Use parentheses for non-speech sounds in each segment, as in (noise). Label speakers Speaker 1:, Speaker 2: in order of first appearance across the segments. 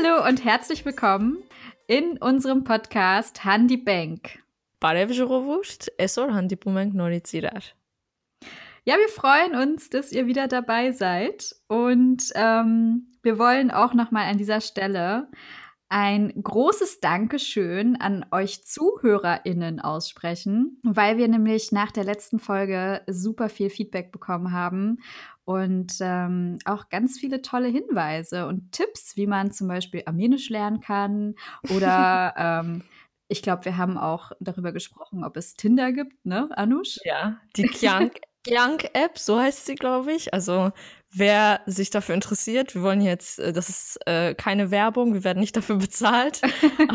Speaker 1: Hallo und herzlich willkommen in unserem Podcast Handy Bank.
Speaker 2: Esor Norizirar.
Speaker 1: Ja, wir freuen uns, dass ihr wieder dabei seid und ähm, wir wollen auch nochmal an dieser Stelle ein großes Dankeschön an euch ZuhörerInnen aussprechen, weil wir nämlich nach der letzten Folge super viel Feedback bekommen haben und ähm, auch ganz viele tolle Hinweise und Tipps, wie man zum Beispiel Armenisch lernen kann oder (laughs) ähm, ich glaube, wir haben auch darüber gesprochen, ob es Tinder gibt, ne, Anush?
Speaker 2: Ja, die (laughs) Kyank-App, so heißt sie, glaube ich. Also wer sich dafür interessiert, wir wollen jetzt, äh, das ist äh, keine Werbung, wir werden nicht dafür (laughs) bezahlt.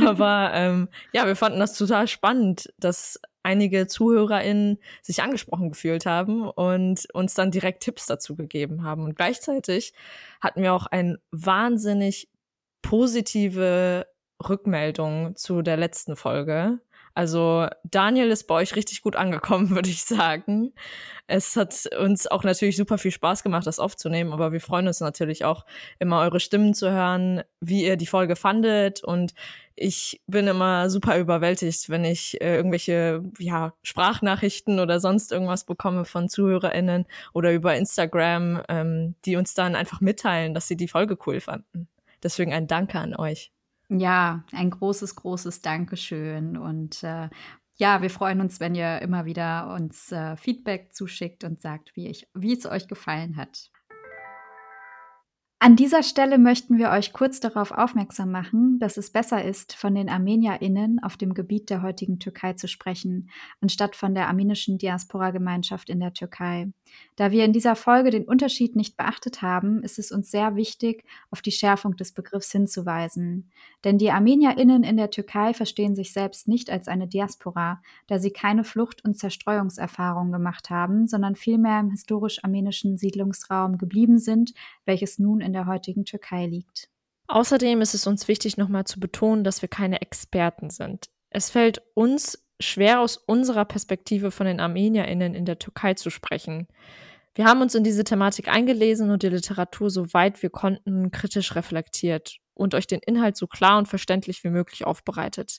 Speaker 2: aber ähm, ja, wir fanden das total spannend, dass einige ZuhörerInnen sich angesprochen gefühlt haben und uns dann direkt Tipps dazu gegeben haben. Und gleichzeitig hatten wir auch eine wahnsinnig positive Rückmeldung zu der letzten Folge. Also Daniel ist bei euch richtig gut angekommen, (laughs) würde ich sagen. Es hat uns auch natürlich super viel Spaß gemacht, das aufzunehmen, aber wir freuen uns natürlich auch immer eure Stimmen zu hören, wie ihr die Folge fandet und ich bin immer super überwältigt, wenn ich äh, irgendwelche ja, Sprachnachrichten oder sonst irgendwas bekomme von ZuhörerInnen oder über Instagram, ähm, die uns dann einfach mitteilen, dass sie die Folge cool fanden. Deswegen ein Danke an euch.
Speaker 1: Ja, ein großes, großes Dankeschön. Und äh, ja, wir freuen uns, wenn ihr immer wieder uns äh, Feedback zuschickt und sagt, wie, wie es euch gefallen hat. An dieser Stelle möchten wir euch kurz darauf aufmerksam machen, dass es besser ist, von den ArmenierInnen auf dem Gebiet der heutigen Türkei zu sprechen, anstatt von der armenischen Diaspora-Gemeinschaft in der Türkei. Da wir in dieser Folge den Unterschied nicht beachtet haben, ist es uns sehr wichtig, auf die Schärfung des Begriffs hinzuweisen. Denn die ArmenierInnen in der Türkei verstehen sich selbst nicht als eine Diaspora, da sie keine Flucht- und Zerstreuungserfahrung gemacht haben, sondern vielmehr im historisch-armenischen Siedlungsraum geblieben sind, welches nun in der heutigen Türkei liegt.
Speaker 2: Außerdem ist es uns wichtig, nochmal zu betonen, dass wir keine Experten sind. Es fällt uns schwer aus unserer Perspektive von den ArmenierInnen in der Türkei zu sprechen. Wir haben uns in diese Thematik eingelesen und die Literatur so weit wir konnten kritisch reflektiert und euch den Inhalt so klar und verständlich wie möglich aufbereitet.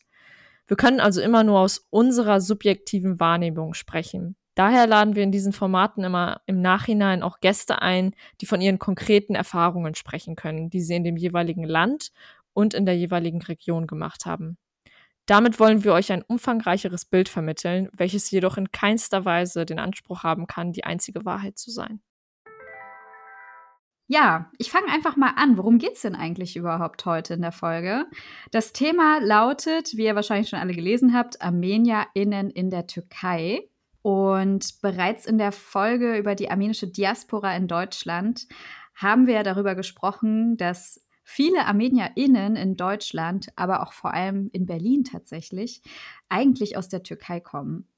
Speaker 2: Wir können also immer nur aus unserer subjektiven Wahrnehmung sprechen. Daher laden wir in diesen Formaten immer im Nachhinein auch Gäste ein, die von ihren konkreten Erfahrungen sprechen können, die sie in dem jeweiligen Land und in der jeweiligen Region gemacht haben. Damit wollen wir euch ein umfangreicheres Bild vermitteln, welches jedoch in keinster Weise den Anspruch haben kann, die einzige Wahrheit zu sein.
Speaker 1: Ja, ich fange einfach mal an. Worum geht es denn eigentlich überhaupt heute in der Folge? Das Thema lautet, wie ihr wahrscheinlich schon alle gelesen habt, ArmenierInnen in der Türkei. Und bereits in der Folge über die armenische Diaspora in Deutschland haben wir darüber gesprochen, dass viele ArmenierInnen in Deutschland, aber auch vor allem in Berlin tatsächlich, eigentlich aus der Türkei kommen.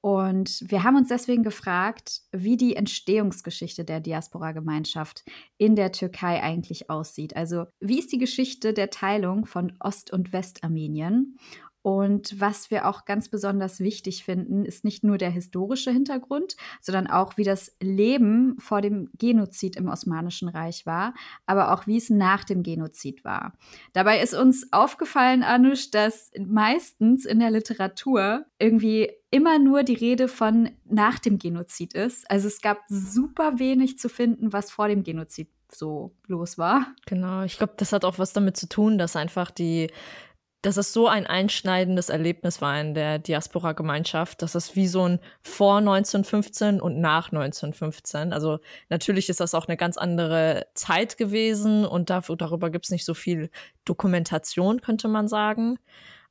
Speaker 1: Und wir haben uns deswegen gefragt, wie die Entstehungsgeschichte der Diaspora-Gemeinschaft in der Türkei eigentlich aussieht. Also wie ist die Geschichte der Teilung von Ost- und Westarmenien? Und was wir auch ganz besonders wichtig finden, ist nicht nur der historische Hintergrund, sondern auch, wie das Leben vor dem Genozid im Osmanischen Reich war, aber auch, wie es nach dem Genozid war. Dabei ist uns aufgefallen, Anush, dass meistens in der Literatur irgendwie immer nur die Rede von nach dem Genozid ist. Also es gab super wenig zu finden, was vor dem Genozid so los war.
Speaker 2: Genau, ich glaube, das hat auch was damit zu tun, dass einfach die dass es so ein einschneidendes Erlebnis war in der Diaspora-Gemeinschaft, dass es wie so ein vor 1915 und nach 1915. Also natürlich ist das auch eine ganz andere Zeit gewesen und dafür, darüber gibt es nicht so viel Dokumentation, könnte man sagen.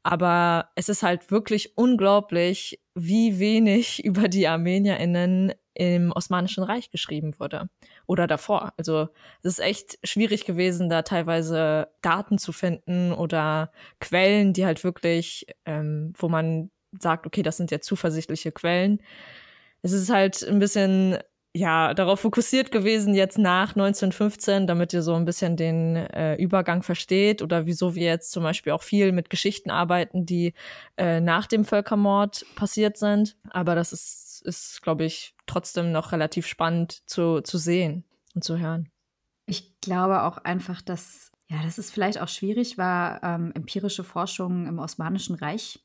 Speaker 2: Aber es ist halt wirklich unglaublich, wie wenig (laughs) über die ArmenierInnen im Osmanischen Reich geschrieben wurde. Oder davor. Also es ist echt schwierig gewesen, da teilweise Daten zu finden oder Quellen, die halt wirklich, ähm, wo man sagt, okay, das sind ja zuversichtliche Quellen. Es ist halt ein bisschen ja, darauf fokussiert gewesen jetzt nach 1915, damit ihr so ein bisschen den äh, Übergang versteht oder wieso wir jetzt zum Beispiel auch viel mit Geschichten arbeiten, die äh, nach dem Völkermord passiert sind. Aber das ist, ist glaube ich, trotzdem noch relativ spannend zu, zu sehen und zu hören.
Speaker 1: Ich glaube auch einfach, dass Ja, das ist vielleicht auch schwierig, war ähm, empirische Forschung im Osmanischen Reich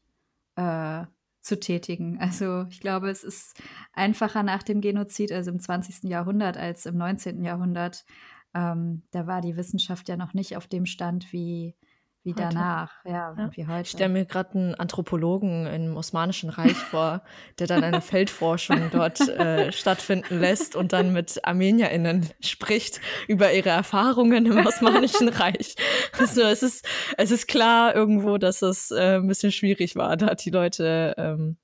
Speaker 1: äh, zu tätigen. (laughs) Also ich glaube, es ist einfacher nach dem Genozid, also im 20. Jahrhundert, als im 19. Jahrhundert. Ähm, da war die Wissenschaft ja noch nicht auf dem Stand wie wie heute. danach, ja, ja. wie heute.
Speaker 2: Ich stelle mir gerade einen Anthropologen im Osmanischen Reich vor, der dann eine Feldforschung dort äh, stattfinden lässt und dann mit ArmenierInnen spricht über ihre Erfahrungen im Osmanischen Reich. Also es ist, es ist klar irgendwo, dass es äh, ein bisschen schwierig war, da die Leute ähm,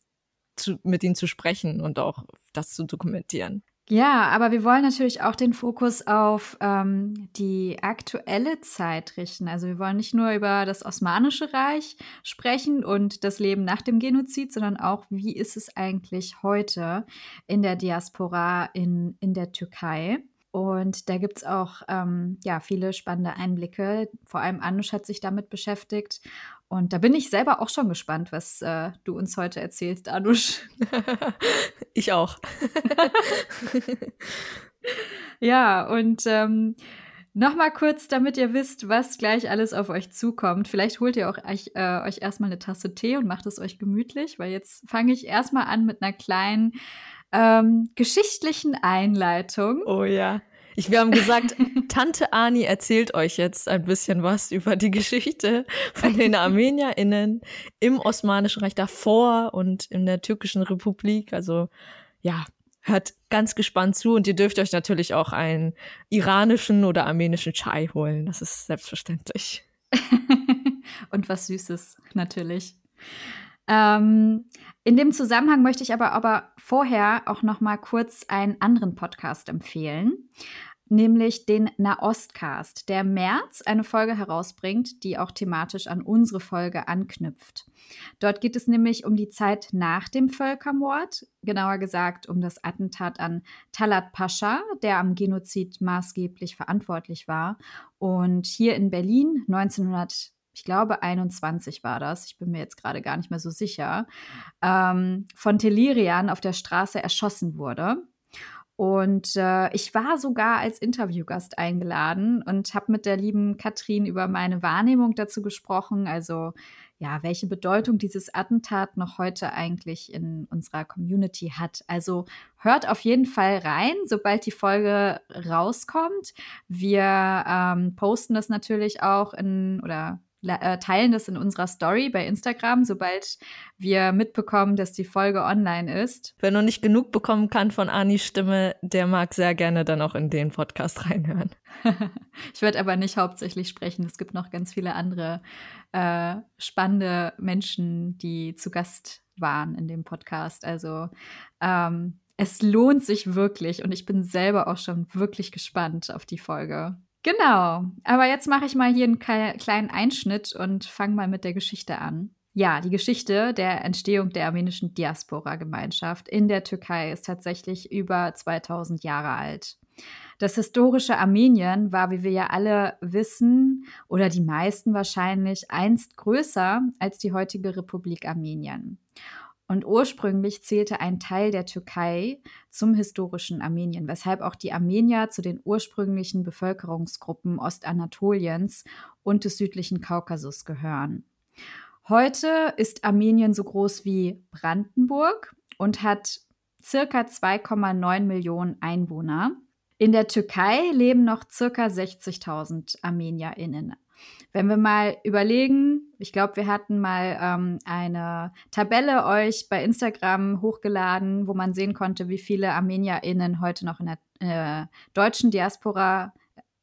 Speaker 2: zu, mit ihnen zu sprechen und auch das zu dokumentieren.
Speaker 1: Ja, aber wir wollen natürlich auch den Fokus auf ähm, die aktuelle Zeit richten. Also wir wollen nicht nur über das Osmanische Reich sprechen und das Leben nach dem Genozid, sondern auch, wie ist es eigentlich heute in der Diaspora in, in der Türkei. Und da gibt es auch ähm, ja, viele spannende Einblicke. Vor allem Anush hat sich damit beschäftigt. Und da bin ich selber auch schon gespannt, was äh, du uns heute erzählst, Anush. (laughs)
Speaker 2: ich auch. (laughs)
Speaker 1: ja, und ähm, Nochmal kurz, damit ihr wisst, was gleich alles auf euch zukommt. Vielleicht holt ihr auch euch, äh, euch erstmal eine Tasse Tee und macht es euch gemütlich, weil jetzt fange ich erstmal an mit einer kleinen ähm, geschichtlichen Einleitung.
Speaker 2: Oh ja. Ich, wir haben gesagt, Tante Ani erzählt euch jetzt ein bisschen was über die Geschichte von den ArmenierInnen im Osmanischen Reich davor und in der Türkischen Republik. Also ja, hört ganz gespannt zu und ihr dürft euch natürlich auch einen iranischen oder armenischen Chai holen. Das ist selbstverständlich. (laughs)
Speaker 1: und was Süßes, natürlich. Ähm, in dem Zusammenhang möchte ich aber, aber vorher auch noch mal kurz einen anderen Podcast empfehlen nämlich den Nahostcast, der im März eine Folge herausbringt, die auch thematisch an unsere Folge anknüpft. Dort geht es nämlich um die Zeit nach dem Völkermord, genauer gesagt um das Attentat an Talat Pascha, der am Genozid maßgeblich verantwortlich war. Und hier in Berlin 1900 ich glaube 21 war das, ich bin mir jetzt gerade gar nicht mehr so sicher, ähm, von Telirian auf der Straße erschossen wurde. Und äh, ich war sogar als Interviewgast eingeladen und habe mit der lieben Katrin über meine Wahrnehmung dazu gesprochen. Also ja, welche Bedeutung dieses Attentat noch heute eigentlich in unserer Community hat. Also hört auf jeden Fall rein, sobald die Folge rauskommt. Wir ähm, posten das natürlich auch in oder teilen das in unserer Story bei Instagram, sobald wir mitbekommen, dass die Folge online ist.
Speaker 2: Wer noch nicht genug bekommen kann von Anis Stimme, der mag sehr gerne dann auch in den Podcast (laughs) reinhören. (laughs)
Speaker 1: ich werde aber nicht hauptsächlich sprechen. Es gibt noch ganz viele andere äh, spannende Menschen, die zu Gast waren in dem Podcast. Also ähm, es lohnt sich wirklich und ich bin selber auch schon wirklich gespannt auf die Folge. Genau, aber jetzt mache ich mal hier einen kleinen Einschnitt und fange mal mit der Geschichte an. Ja, die Geschichte der Entstehung der armenischen Diaspora-Gemeinschaft in der Türkei ist tatsächlich über 2000 Jahre alt. Das historische Armenien war, wie wir ja alle wissen, oder die meisten wahrscheinlich, einst größer als die heutige Republik Armenien. Und ursprünglich zählte ein Teil der Türkei zum historischen Armenien, weshalb auch die Armenier zu den ursprünglichen Bevölkerungsgruppen Ostanatoliens und des südlichen Kaukasus gehören. Heute ist Armenien so groß wie Brandenburg und hat circa 2,9 Millionen Einwohner. In der Türkei leben noch circa 60.000 ArmenierInnen. Wenn wir mal überlegen, ich glaube, wir hatten mal ähm, eine Tabelle euch bei Instagram hochgeladen, wo man sehen konnte, wie viele ArmenierInnen heute noch in der äh, deutschen Diaspora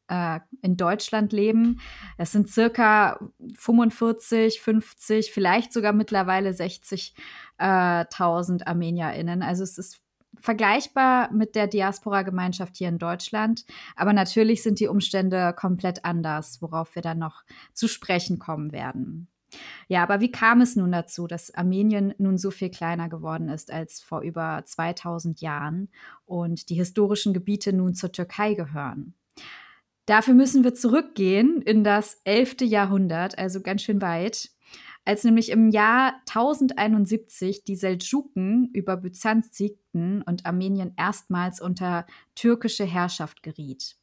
Speaker 1: äh, in Deutschland leben. Es sind circa 45, 50, vielleicht sogar mittlerweile 60.000 äh, ArmenierInnen. Also es ist vergleichbar mit der Diaspora-Gemeinschaft hier in Deutschland. Aber natürlich sind die Umstände komplett anders, worauf wir dann noch zu sprechen kommen werden. Ja, aber wie kam es nun dazu, dass Armenien nun so viel kleiner geworden ist als vor über 2000 Jahren und die historischen Gebiete nun zur Türkei gehören? Dafür müssen wir zurückgehen in das 11. Jahrhundert, also ganz schön weit als nämlich im Jahr 1071 die Seldschuken über Byzanz siegten und Armenien erstmals unter türkische Herrschaft geriet.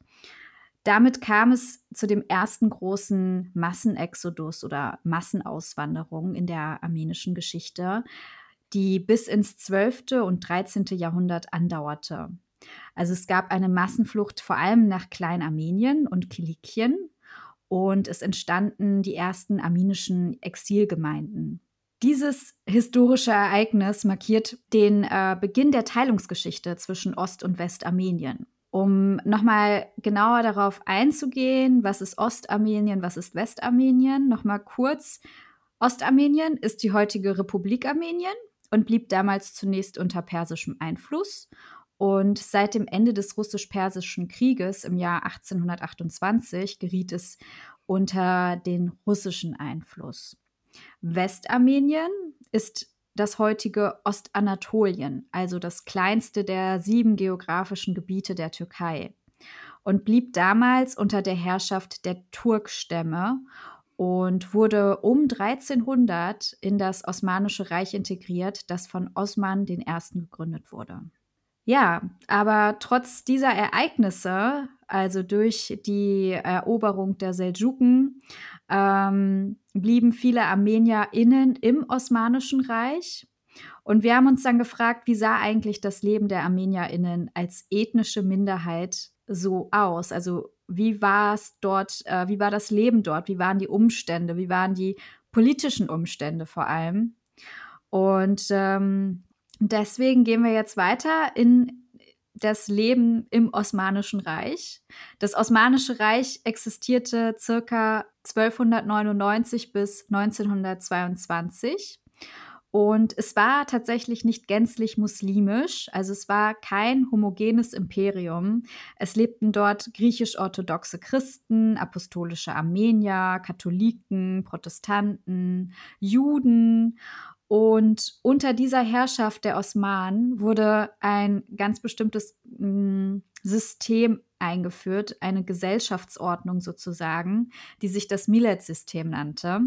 Speaker 1: Damit kam es zu dem ersten großen Massenexodus oder Massenauswanderung in der armenischen Geschichte, die bis ins 12. und 13. Jahrhundert andauerte. Also es gab eine Massenflucht vor allem nach Kleinarmenien und Kilikien und es entstanden die ersten armenischen Exilgemeinden. Dieses historische Ereignis markiert den äh, Beginn der Teilungsgeschichte zwischen Ost- und Westarmenien. Um nochmal genauer darauf einzugehen, was ist Ostarmenien, was ist Westarmenien, nochmal kurz. Ostarmenien ist die heutige Republik Armenien und blieb damals zunächst unter persischem Einfluss. Und seit dem Ende des russisch-persischen Krieges im Jahr 1828 geriet es unter den russischen Einfluss. Westarmenien ist das heutige Ostanatolien, also das kleinste der sieben geografischen Gebiete der Türkei, und blieb damals unter der Herrschaft der Turkstämme und wurde um 1300 in das Osmanische Reich integriert, das von Osman I. gegründet wurde. Ja, aber trotz dieser Ereignisse, also durch die Eroberung der Seldschuken, ähm, blieben viele ArmenierInnen im Osmanischen Reich. Und wir haben uns dann gefragt, wie sah eigentlich das Leben der ArmenierInnen als ethnische Minderheit so aus? Also wie war es dort, äh, wie war das Leben dort, wie waren die Umstände, wie waren die politischen Umstände vor allem? Und ähm, deswegen gehen wir jetzt weiter in das Leben im Osmanischen Reich. Das Osmanische Reich existierte circa 1299 bis 1922. Und es war tatsächlich nicht gänzlich muslimisch, also es war kein homogenes Imperium. Es lebten dort griechisch-orthodoxe Christen, apostolische Armenier, Katholiken, Protestanten, Juden und unter dieser Herrschaft der Osmanen wurde ein ganz bestimmtes hm, System eingeführt, eine Gesellschaftsordnung sozusagen, die sich das Millet-System nannte.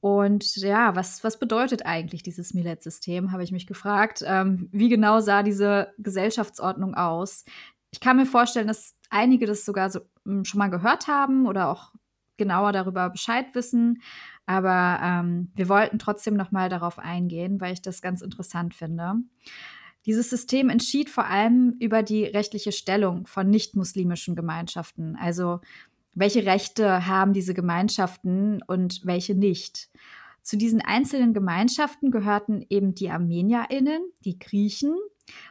Speaker 1: Und ja, was, was bedeutet eigentlich dieses Millet-System, habe ich mich gefragt. Ähm, wie genau sah diese Gesellschaftsordnung aus? Ich kann mir vorstellen, dass einige das sogar so, hm, schon mal gehört haben oder auch genauer darüber Bescheid wissen. Aber ähm, wir wollten trotzdem noch mal darauf eingehen, weil ich das ganz interessant finde. Dieses System entschied vor allem über die rechtliche Stellung von nicht-muslimischen Gemeinschaften. Also welche Rechte haben diese Gemeinschaften und welche nicht. Zu diesen einzelnen Gemeinschaften gehörten eben die Armenierinnen, die Griechen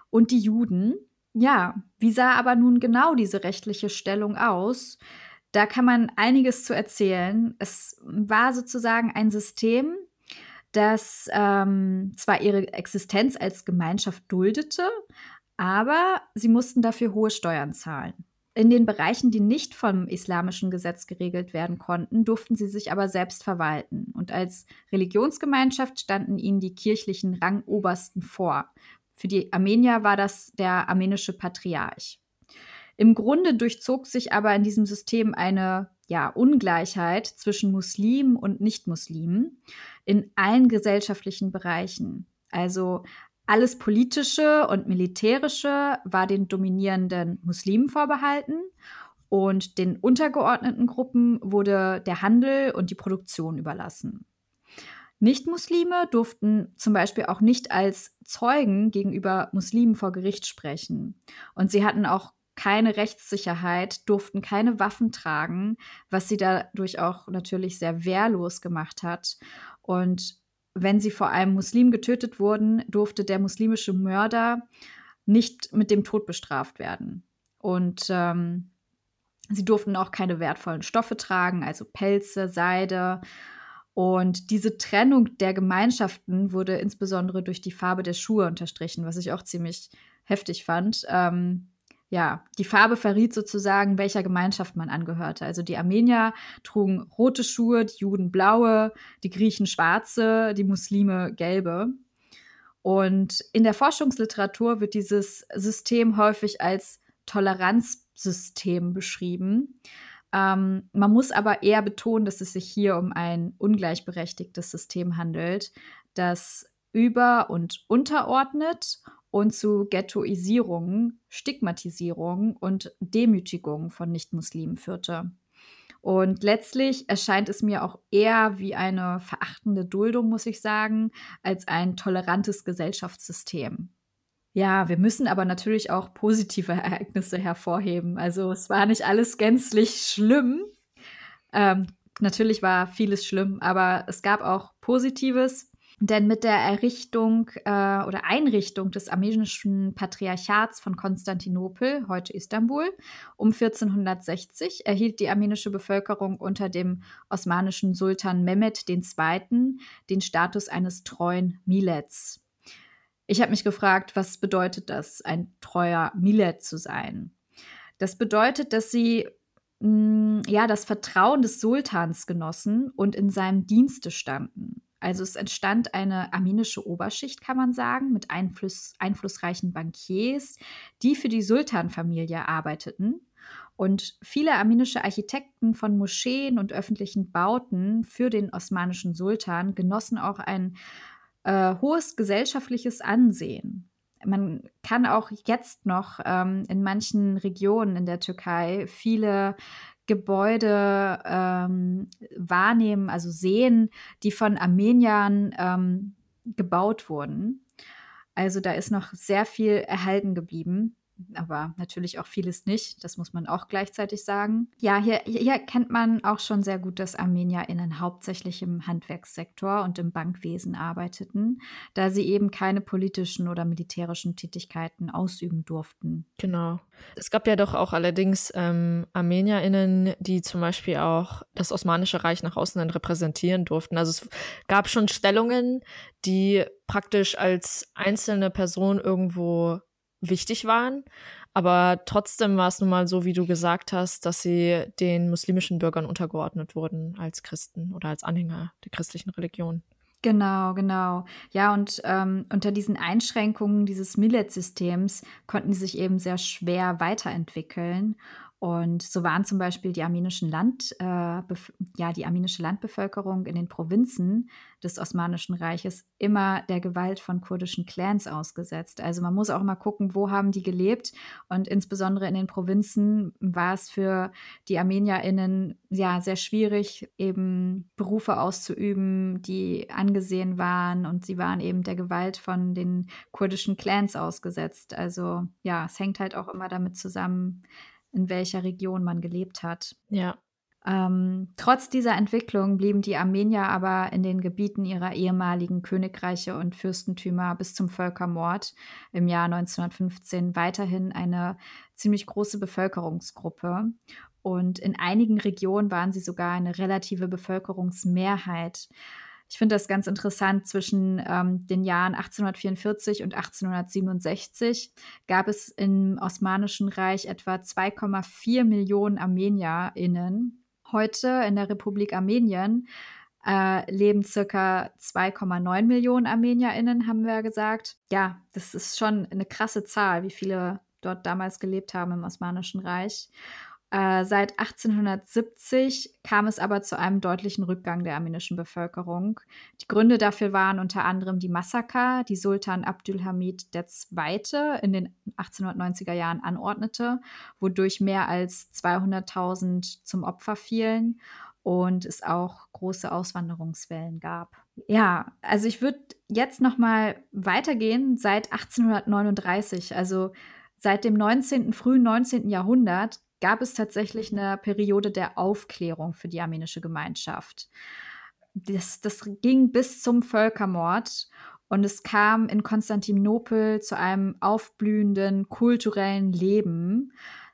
Speaker 1: und die Juden. Ja, wie sah aber nun genau diese rechtliche Stellung aus? Da kann man einiges zu erzählen. Es war sozusagen ein System, das ähm, zwar ihre Existenz als Gemeinschaft duldete, aber sie mussten dafür hohe Steuern zahlen. In den Bereichen, die nicht vom islamischen Gesetz geregelt werden konnten, durften sie sich aber selbst verwalten. Und als Religionsgemeinschaft standen ihnen die kirchlichen Rangobersten vor. Für die Armenier war das der armenische Patriarch. Im Grunde durchzog sich aber in diesem System eine ja, Ungleichheit zwischen Muslimen und Nichtmuslimen in allen gesellschaftlichen Bereichen. Also alles Politische und Militärische war den dominierenden Muslimen vorbehalten und den untergeordneten Gruppen wurde der Handel und die Produktion überlassen. Nichtmuslime durften zum Beispiel auch nicht als Zeugen gegenüber Muslimen vor Gericht sprechen. Und sie hatten auch keine Rechtssicherheit, durften keine Waffen tragen, was sie dadurch auch natürlich sehr wehrlos gemacht hat. Und wenn sie vor einem Muslim getötet wurden, durfte der muslimische Mörder nicht mit dem Tod bestraft werden. Und ähm, sie durften auch keine wertvollen Stoffe tragen, also Pelze, Seide. Und diese Trennung der Gemeinschaften wurde insbesondere durch die Farbe der Schuhe unterstrichen, was ich auch ziemlich heftig fand. Ähm, ja, die Farbe verriet sozusagen, welcher Gemeinschaft man angehörte. Also die Armenier trugen rote Schuhe, die Juden blaue, die Griechen schwarze, die Muslime gelbe. Und in der Forschungsliteratur wird dieses System häufig als Toleranzsystem beschrieben. Ähm, man muss aber eher betonen, dass es sich hier um ein ungleichberechtigtes System handelt, das über- und unterordnet und zu Ghettoisierung, Stigmatisierung und Demütigung von Nichtmuslimen führte. Und letztlich erscheint es mir auch eher wie eine verachtende Duldung, muss ich sagen, als ein tolerantes Gesellschaftssystem. Ja, wir müssen aber natürlich auch positive Ereignisse hervorheben. Also es war nicht alles gänzlich schlimm. Ähm, natürlich war vieles schlimm, aber es gab auch Positives. Denn mit der Errichtung äh, oder Einrichtung des armenischen Patriarchats von Konstantinopel, heute Istanbul, um 1460 erhielt die armenische Bevölkerung unter dem osmanischen Sultan Mehmed II. den Status eines treuen Milets. Ich habe mich gefragt, was bedeutet das, ein treuer Millet zu sein? Das bedeutet, dass sie mh, mm, ja das Vertrauen des Sultans genossen und in seinem Dienste standen. Also es entstand eine armenische Oberschicht, kann man sagen, mit Einfluss, einflussreichen Bankiers, die für die Sultanfamilie arbeiteten. Und viele armenische Architekten von Moscheen und öffentlichen Bauten für den osmanischen Sultan genossen auch ein äh, hohes gesellschaftliches Ansehen. Man kann auch jetzt noch ähm, in manchen Regionen in der Türkei viele Gebäude ähm, wahrnehmen, also sehen, die von Armeniern ähm, gebaut wurden. Also da ist noch sehr viel erhalten geblieben aber natürlich auch vieles nicht. Das muss man auch gleichzeitig sagen. Ja, hier, hier kennt man auch schon sehr gut, dass ArmenierInnen hauptsächlich im Handwerkssektor und im Bankwesen arbeiteten, da sie eben keine politischen oder militärischen Tätigkeiten ausüben durften.
Speaker 2: Genau. Es gab ja doch auch allerdings ähm, ArmenierInnen, die zum Beispiel auch das Osmanische Reich nach außen dann repräsentieren durften. Also es gab schon Stellungen, die praktisch als einzelne Person irgendwo wichtig waren. Aber trotzdem war es nun mal so, wie du gesagt hast, dass sie den muslimischen Bürgern untergeordnet wurden als Christen oder als Anhänger der christlichen Religion.
Speaker 1: Genau, genau. Ja, und ähm, unter diesen Einschränkungen dieses Millet-Systems konnten sie sich eben sehr schwer weiterentwickeln. Und so waren zum Beispiel die armenischen Land, äh, ja, die armenische Landbevölkerung in den Provinzen des Osmanischen Reiches immer der Gewalt von kurdischen Clans ausgesetzt. Also man muss auch mal gucken, wo haben die gelebt. Und insbesondere in den Provinzen war es für die ArmenierInnen ja sehr schwierig, eben Berufe auszuüben, die angesehen waren. Und sie waren eben der Gewalt von den kurdischen Clans ausgesetzt. Also ja, es hängt halt auch immer damit zusammen, in welcher Region man gelebt hat.
Speaker 2: Ja.
Speaker 1: Ähm, trotz dieser Entwicklung blieben die Armenier aber in den Gebieten ihrer ehemaligen Königreiche und Fürstentümer bis zum Völkermord im Jahr 1915 weiterhin eine ziemlich große Bevölkerungsgruppe. Und in einigen Regionen waren sie sogar eine relative Bevölkerungsmehrheit. Ich finde das ganz interessant. Zwischen ähm, den Jahren 1844 und 1867 gab es im Osmanischen Reich etwa 2,4 Millionen ArmenierInnen. Heute in der Republik Armenien äh, leben circa 2,9 Millionen ArmenierInnen, haben wir gesagt. Ja, das ist schon eine krasse Zahl, wie viele dort damals gelebt haben im Osmanischen Reich. Äh, seit 1870 kam es aber zu einem deutlichen Rückgang der armenischen Bevölkerung. Die Gründe dafür waren unter anderem die Massaker, die Sultan Abdülhamid II. in den 1890er Jahren anordnete, wodurch mehr als 200.000 zum Opfer fielen und es auch große Auswanderungswellen gab. Ja, also ich würde jetzt noch mal weitergehen seit 1839, also seit dem 19., frühen 19. Jahrhundert gab es tatsächlich eine Periode der Aufklärung für die armenische Gemeinschaft. Das, das ging bis zum Völkermord und es kam in Konstantinopel zu einem aufblühenden kulturellen Leben,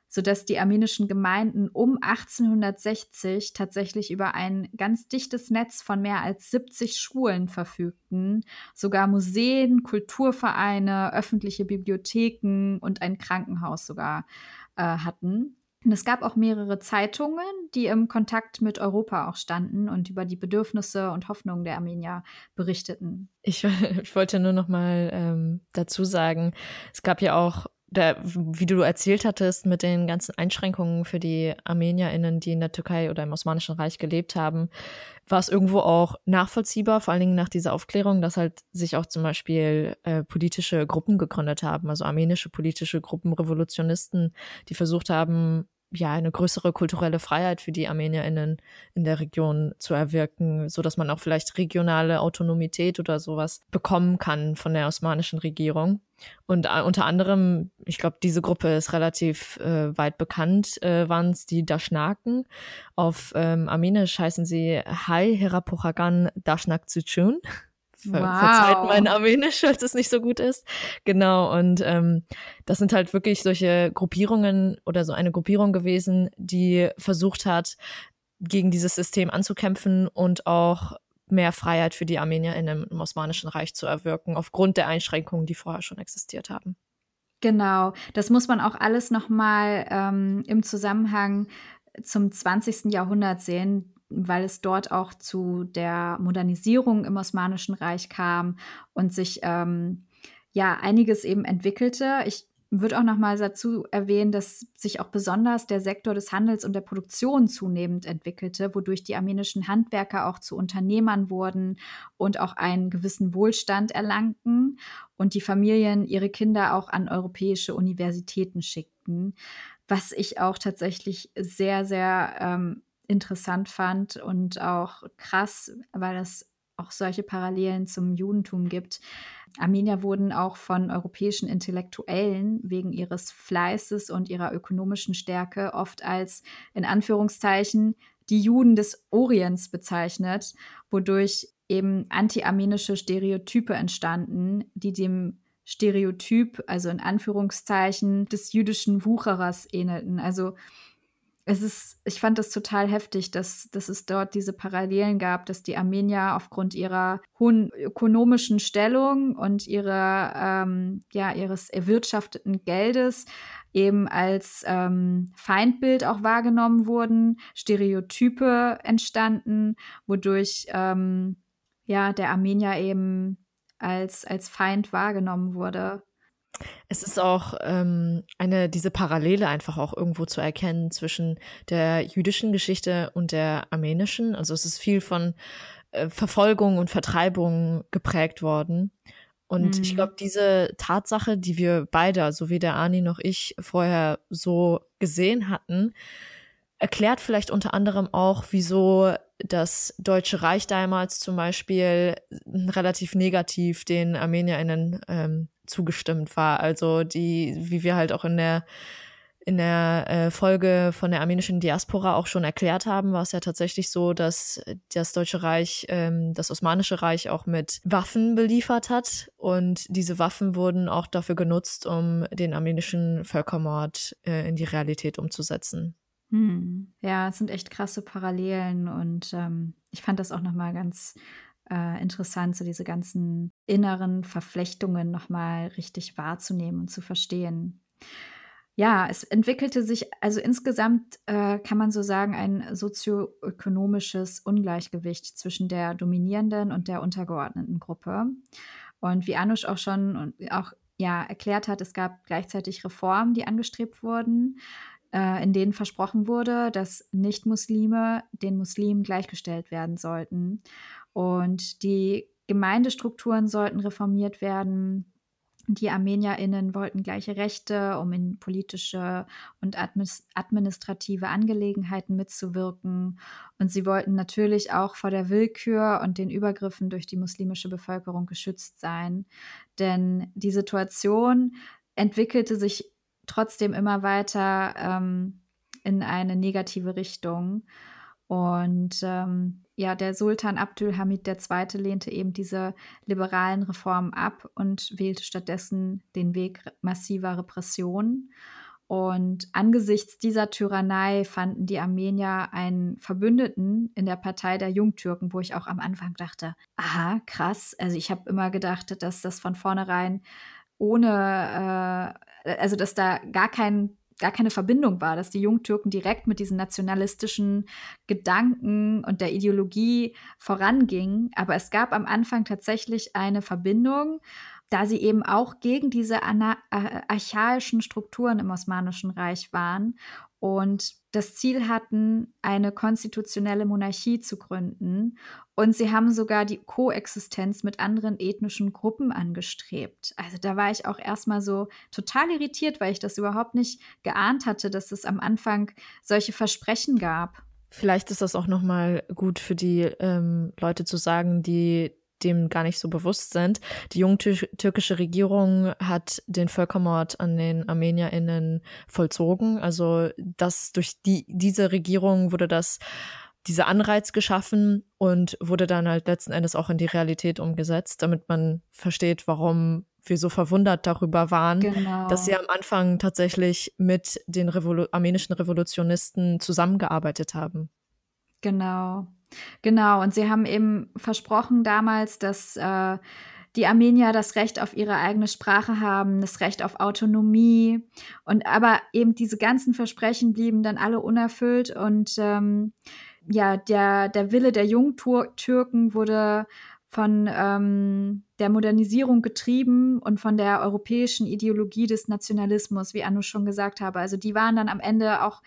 Speaker 1: sodass die armenischen Gemeinden um 1860 tatsächlich über ein ganz dichtes Netz von mehr als 70 Schulen verfügten, sogar Museen, Kulturvereine, öffentliche Bibliotheken und ein Krankenhaus sogar äh, hatten. Und es gab auch mehrere Zeitungen, die im Kontakt mit Europa auch standen und über die Bedürfnisse und Hoffnungen der Armenier berichteten.
Speaker 2: Ich, (laughs) ich wollte nur noch mal ähm, dazu sagen, es gab ja auch der, wie du erzählt hattest, mit den ganzen Einschränkungen für die ArmenierInnen, die in der Türkei oder im Osmanischen Reich gelebt haben, war es irgendwo auch nachvollziehbar, vor allen Dingen nach dieser Aufklärung, dass halt sich auch zum Beispiel äh, politische Gruppen gegründet haben, also armenische politische Gruppen, Revolutionisten, die versucht haben, ja, eine größere kulturelle Freiheit für die ArmenierInnen in der Region zu erwirken, so dass man auch vielleicht regionale Autonomität oder sowas bekommen kann von der osmanischen Regierung. Und äh, unter anderem, ich glaube, diese Gruppe ist relativ äh, weit bekannt, äh, waren es die Dashnaken. Auf ähm, Armenisch heißen sie Hai Herapochagan Dashnak Zuchun. Ver wow. Verzeiht mein Armenisch, (laughs) falls es nicht so gut ist. Genau, und ähm, das sind halt wirklich solche Gruppierungen oder so eine Gruppierung gewesen, die versucht hat, gegen dieses System anzukämpfen und auch mehr Freiheit für die Armenier in im Osmanischen Reich zu erwirken, aufgrund der Einschränkungen, die vorher schon existiert haben.
Speaker 1: Genau, das muss man auch alles nochmal ähm, im Zusammenhang zum 20. Jahrhundert sehen, weil es dort auch zu der Modernisierung im Osmanischen Reich kam und sich ähm, ja einiges eben entwickelte. Ich würde auch noch mal dazu erwähnen, dass sich auch besonders der Sektor des Handels und der Produktion zunehmend entwickelte, wodurch die armenischen Handwerker auch zu Unternehmern wurden und auch einen gewissen Wohlstand erlangten und die Familien ihre Kinder auch an europäische Universitäten schickten, was ich auch tatsächlich sehr, sehr ähm, interessant fand und auch krass, weil es auch solche Parallelen zum Judentum gibt. Armenier wurden auch von europäischen Intellektuellen wegen ihres Fleißes und ihrer ökonomischen Stärke oft als in Anführungszeichen die Juden des Orients bezeichnet, wodurch eben anti-armenische Stereotype entstanden, die dem Stereotyp, also in Anführungszeichen, des jüdischen Wucherers ähnelten. Also es ist, ich fand das total heftig, dass, dass es dort diese Parallelen gab, dass die Armenier aufgrund ihrer hohen ökonomischen Stellung und ihrer, ähm, ja, ihres erwirtschafteten Geldes eben als ähm, Feindbild auch wahrgenommen wurden, Stereotype entstanden, wodurch ähm, ja, der Armenier eben als, als Feind wahrgenommen wurde.
Speaker 2: Es ist auch ähm, eine, diese Parallele einfach auch irgendwo zu erkennen zwischen der jüdischen Geschichte und der armenischen. Also es ist viel von äh, Verfolgung und Vertreibung geprägt worden. Und mhm. ich glaube, diese Tatsache, die wir beide, so wie der Ani noch ich, vorher so gesehen hatten, erklärt vielleicht unter anderem auch, wieso das Deutsche Reich damals zum Beispiel relativ negativ den ArmenierInnen ähm, zugestimmt war. Also die, wie wir halt auch in der in der äh, Folge von der armenischen Diaspora auch schon erklärt haben, war es ja tatsächlich so, dass das Deutsche Reich ähm, das Osmanische Reich auch mit Waffen beliefert hat. Und diese Waffen wurden auch dafür genutzt, um den armenischen Völkermord äh, in die Realität umzusetzen.
Speaker 1: Hm. Ja, es sind echt krasse Parallelen und ähm, ich fand das auch nochmal ganz äh, interessant, so diese ganzen inneren Verflechtungen nochmal richtig wahrzunehmen und zu verstehen. Ja, es entwickelte sich also insgesamt, äh, kann man so sagen, ein sozioökonomisches Ungleichgewicht zwischen der dominierenden und der untergeordneten Gruppe. Und wie Anush auch schon auch ja, erklärt hat, es gab gleichzeitig Reformen, die angestrebt wurden, äh, in denen versprochen wurde, dass Nicht-Muslime den Muslimen gleichgestellt werden sollten. Und die Gemeindestrukturen sollten reformiert werden. Die ArmenierInnen wollten gleiche Rechte, um in politische und administrative Angelegenheiten mitzuwirken. Und sie wollten natürlich auch vor der Willkür und den Übergriffen durch die muslimische Bevölkerung geschützt sein. Denn die Situation entwickelte sich trotzdem immer weiter ähm, in eine negative Richtung. Und ähm, ja, der Sultan Abdülhamid II. lehnte eben diese liberalen Reformen ab und wählte stattdessen den Weg massiver Repression. Und angesichts dieser Tyrannei fanden die Armenier einen Verbündeten in der Partei der Jungtürken, wo ich auch am Anfang dachte, aha, krass. Also ich habe immer gedacht, dass das von vornherein ohne, äh, also dass da gar kein gar keine Verbindung war, dass die Jungtürken direkt mit diesen nationalistischen Gedanken und der Ideologie vorangingen. Aber es gab am Anfang tatsächlich eine Verbindung. da sie eben auch gegen diese äh, archaischen Strukturen im Osmanischen Reich waren und das Ziel hatten, eine konstitutionelle Monarchie zu gründen. Und sie haben sogar die Koexistenz mit anderen ethnischen Gruppen angestrebt. Also da war ich auch erstmal so total irritiert, weil ich das überhaupt nicht geahnt hatte, dass es am Anfang solche Versprechen gab.
Speaker 2: Vielleicht ist das auch nochmal gut für die ähm, Leute zu sagen, die dem gar nicht so bewusst sind. Die jungtürkische Regierung hat den Völkermord an den ArmenierInnen vollzogen. Also das durch die, diese Regierung wurde das dieser Anreiz geschaffen und wurde dann halt letzten Endes auch in die Realität umgesetzt, damit man versteht, warum wir so verwundert darüber waren, genau. dass sie am Anfang tatsächlich mit den Revolu armenischen Revolutionisten zusammengearbeitet haben.
Speaker 1: Genau. Genau, und sie haben eben versprochen damals, dass äh, die Armenier das Recht auf ihre eigene Sprache haben, das Recht auf Autonomie. Und aber eben diese ganzen Versprechen blieben dann alle unerfüllt und ähm, ja, der, der Wille der Jungtürken wurde von ähm, der Modernisierung getrieben und von der europäischen Ideologie des Nationalismus, wie Anu schon gesagt habe. Also die waren dann am Ende auch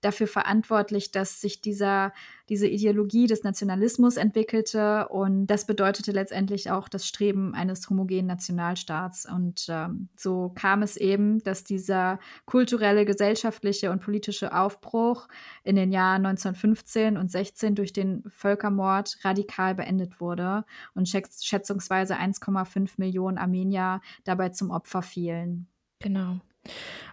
Speaker 1: dafür verantwortlich, dass sich dieser, diese Ideologie des Nationalismus entwickelte. Und das bedeutete letztendlich auch das Streben eines homogenen Nationalstaats. Und ähm, so kam es eben, dass dieser kulturelle, gesellschaftliche und politische Aufbruch in den Jahren 1915 und 16 durch den Völkermord radikal beendet wurde und schätzungsweise 1,5 Millionen Armenier dabei zum Opfer fielen.
Speaker 2: Genau.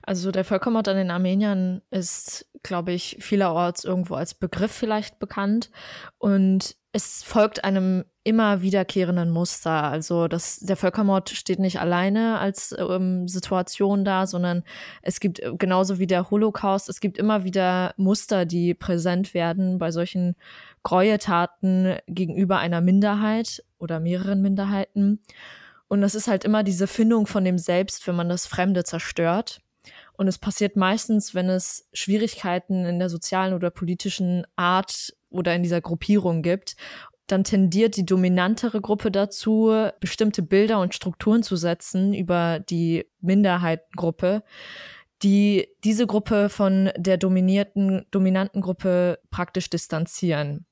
Speaker 2: Also der Völkermord an den Armeniern ist, glaube ich, vielerorts irgendwo als Begriff vielleicht bekannt. Und es folgt einem immer wiederkehrenden Muster. Also das, der Völkermord steht nicht alleine als ähm, Situation da, sondern es gibt äh, genauso wie der Holocaust, es gibt immer wieder Muster, die präsent werden bei solchen Gräueltaten gegenüber einer Minderheit oder mehreren Minderheiten. Und das ist halt immer diese Findung von dem Selbst, wenn man das Fremde zerstört. Und es passiert meistens, wenn es Schwierigkeiten in der sozialen oder politischen Art oder in dieser Gruppierung gibt. Dann tendiert die dominantere Gruppe dazu, bestimmte Bilder und Strukturen zu setzen über die Minderheitengruppe, die diese Gruppe von der dominierten, dominanten Gruppe praktisch distanzieren.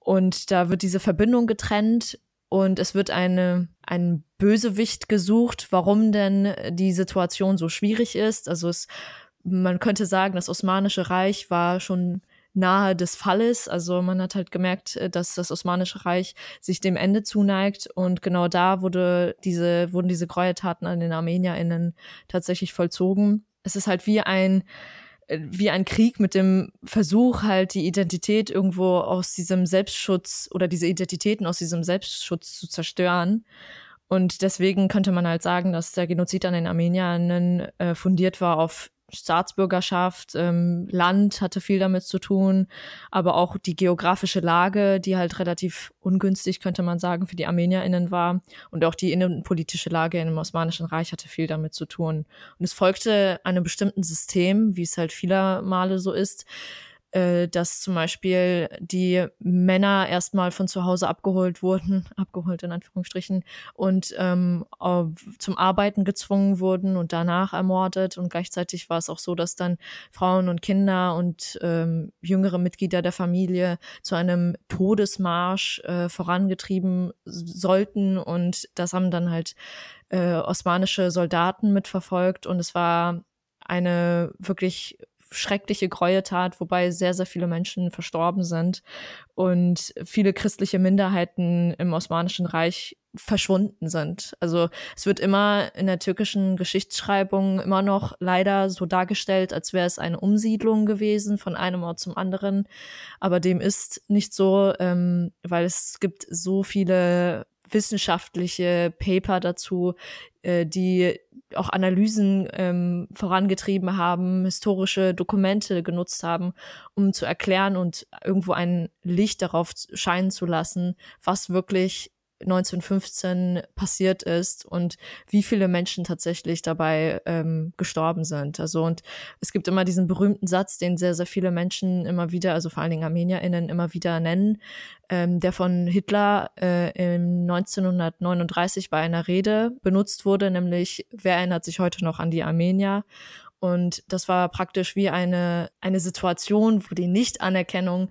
Speaker 2: Und da wird diese Verbindung getrennt und es wird eine, ein Bösewicht gesucht, warum denn die Situation so schwierig ist. Also es, man könnte sagen, das Osmanische Reich war schon nahe des Falles. Also man hat halt gemerkt, äh, dass das Osmanische Reich sich dem Ende zuneigt und genau da wurde diese, wurden diese Gräueltaten an den ArmenierInnen tatsächlich vollzogen. Es ist halt wie ein wie ein Krieg mit dem Versuch, halt die Identität irgendwo aus diesem Selbstschutz oder diese Identitäten aus diesem Selbstschutz zu zerstören. Und deswegen könnte man halt sagen, dass der Genozid an den Armeniern äh, fundiert war auf Staatsbürgerschaft, ähm, Land hatte viel damit zu tun, aber auch die geografische Lage, die halt relativ ungünstig, könnte man sagen, für die ArmenierInnen war. Und auch die innenpolitische Lage im Osmanischen Reich hatte viel damit zu tun. Und es folgte einem bestimmten System, wie es halt vieler Male so ist, äh, dass zum Beispiel die Männer erstmal von zu Hause abgeholt wurden, (laughs) abgeholt in Anführungsstrichen, und ähm, zum Arbeiten gezwungen wurden und danach ermordet. Und gleichzeitig war es auch so, dass dann Frauen und Kinder und ähm, jüngere Mitglieder der Familie zu einem Todesmarsch äh, vorangetrieben sollten. Und das haben dann halt äh, osmanische Soldaten mitverfolgt. Und es war eine wirklich schreckliche Gräueltat, wobei sehr, sehr viele Menschen verstorben sind und viele christliche Minderheiten im Osmanischen Reich verschwunden sind. Also es wird immer in der türkischen Geschichtsschreibung immer noch leider so dargestellt, als wäre es eine Umsiedlung gewesen von einem Ort zum anderen. Aber dem ist nicht so, ähm, weil es gibt so viele wissenschaftliche Paper dazu, äh, die auch Analysen ähm, vorangetrieben haben, historische Dokumente genutzt haben, um zu erklären und irgendwo ein Licht darauf scheinen zu lassen, was wirklich 1915 passiert ist und wie viele Menschen tatsächlich dabei ähm, gestorben sind. Also und es gibt immer diesen berühmten Satz, den sehr, sehr viele Menschen immer wieder, also vor allen Dingen ArmenierInnen immer wieder nennen, ähm, der von Hitler äh, im 1939 bei einer Rede benutzt wurde, nämlich wer erinnert sich heute noch an die Armenier? Und das war praktisch wie eine, eine Situation, wo die Nichtanerkennung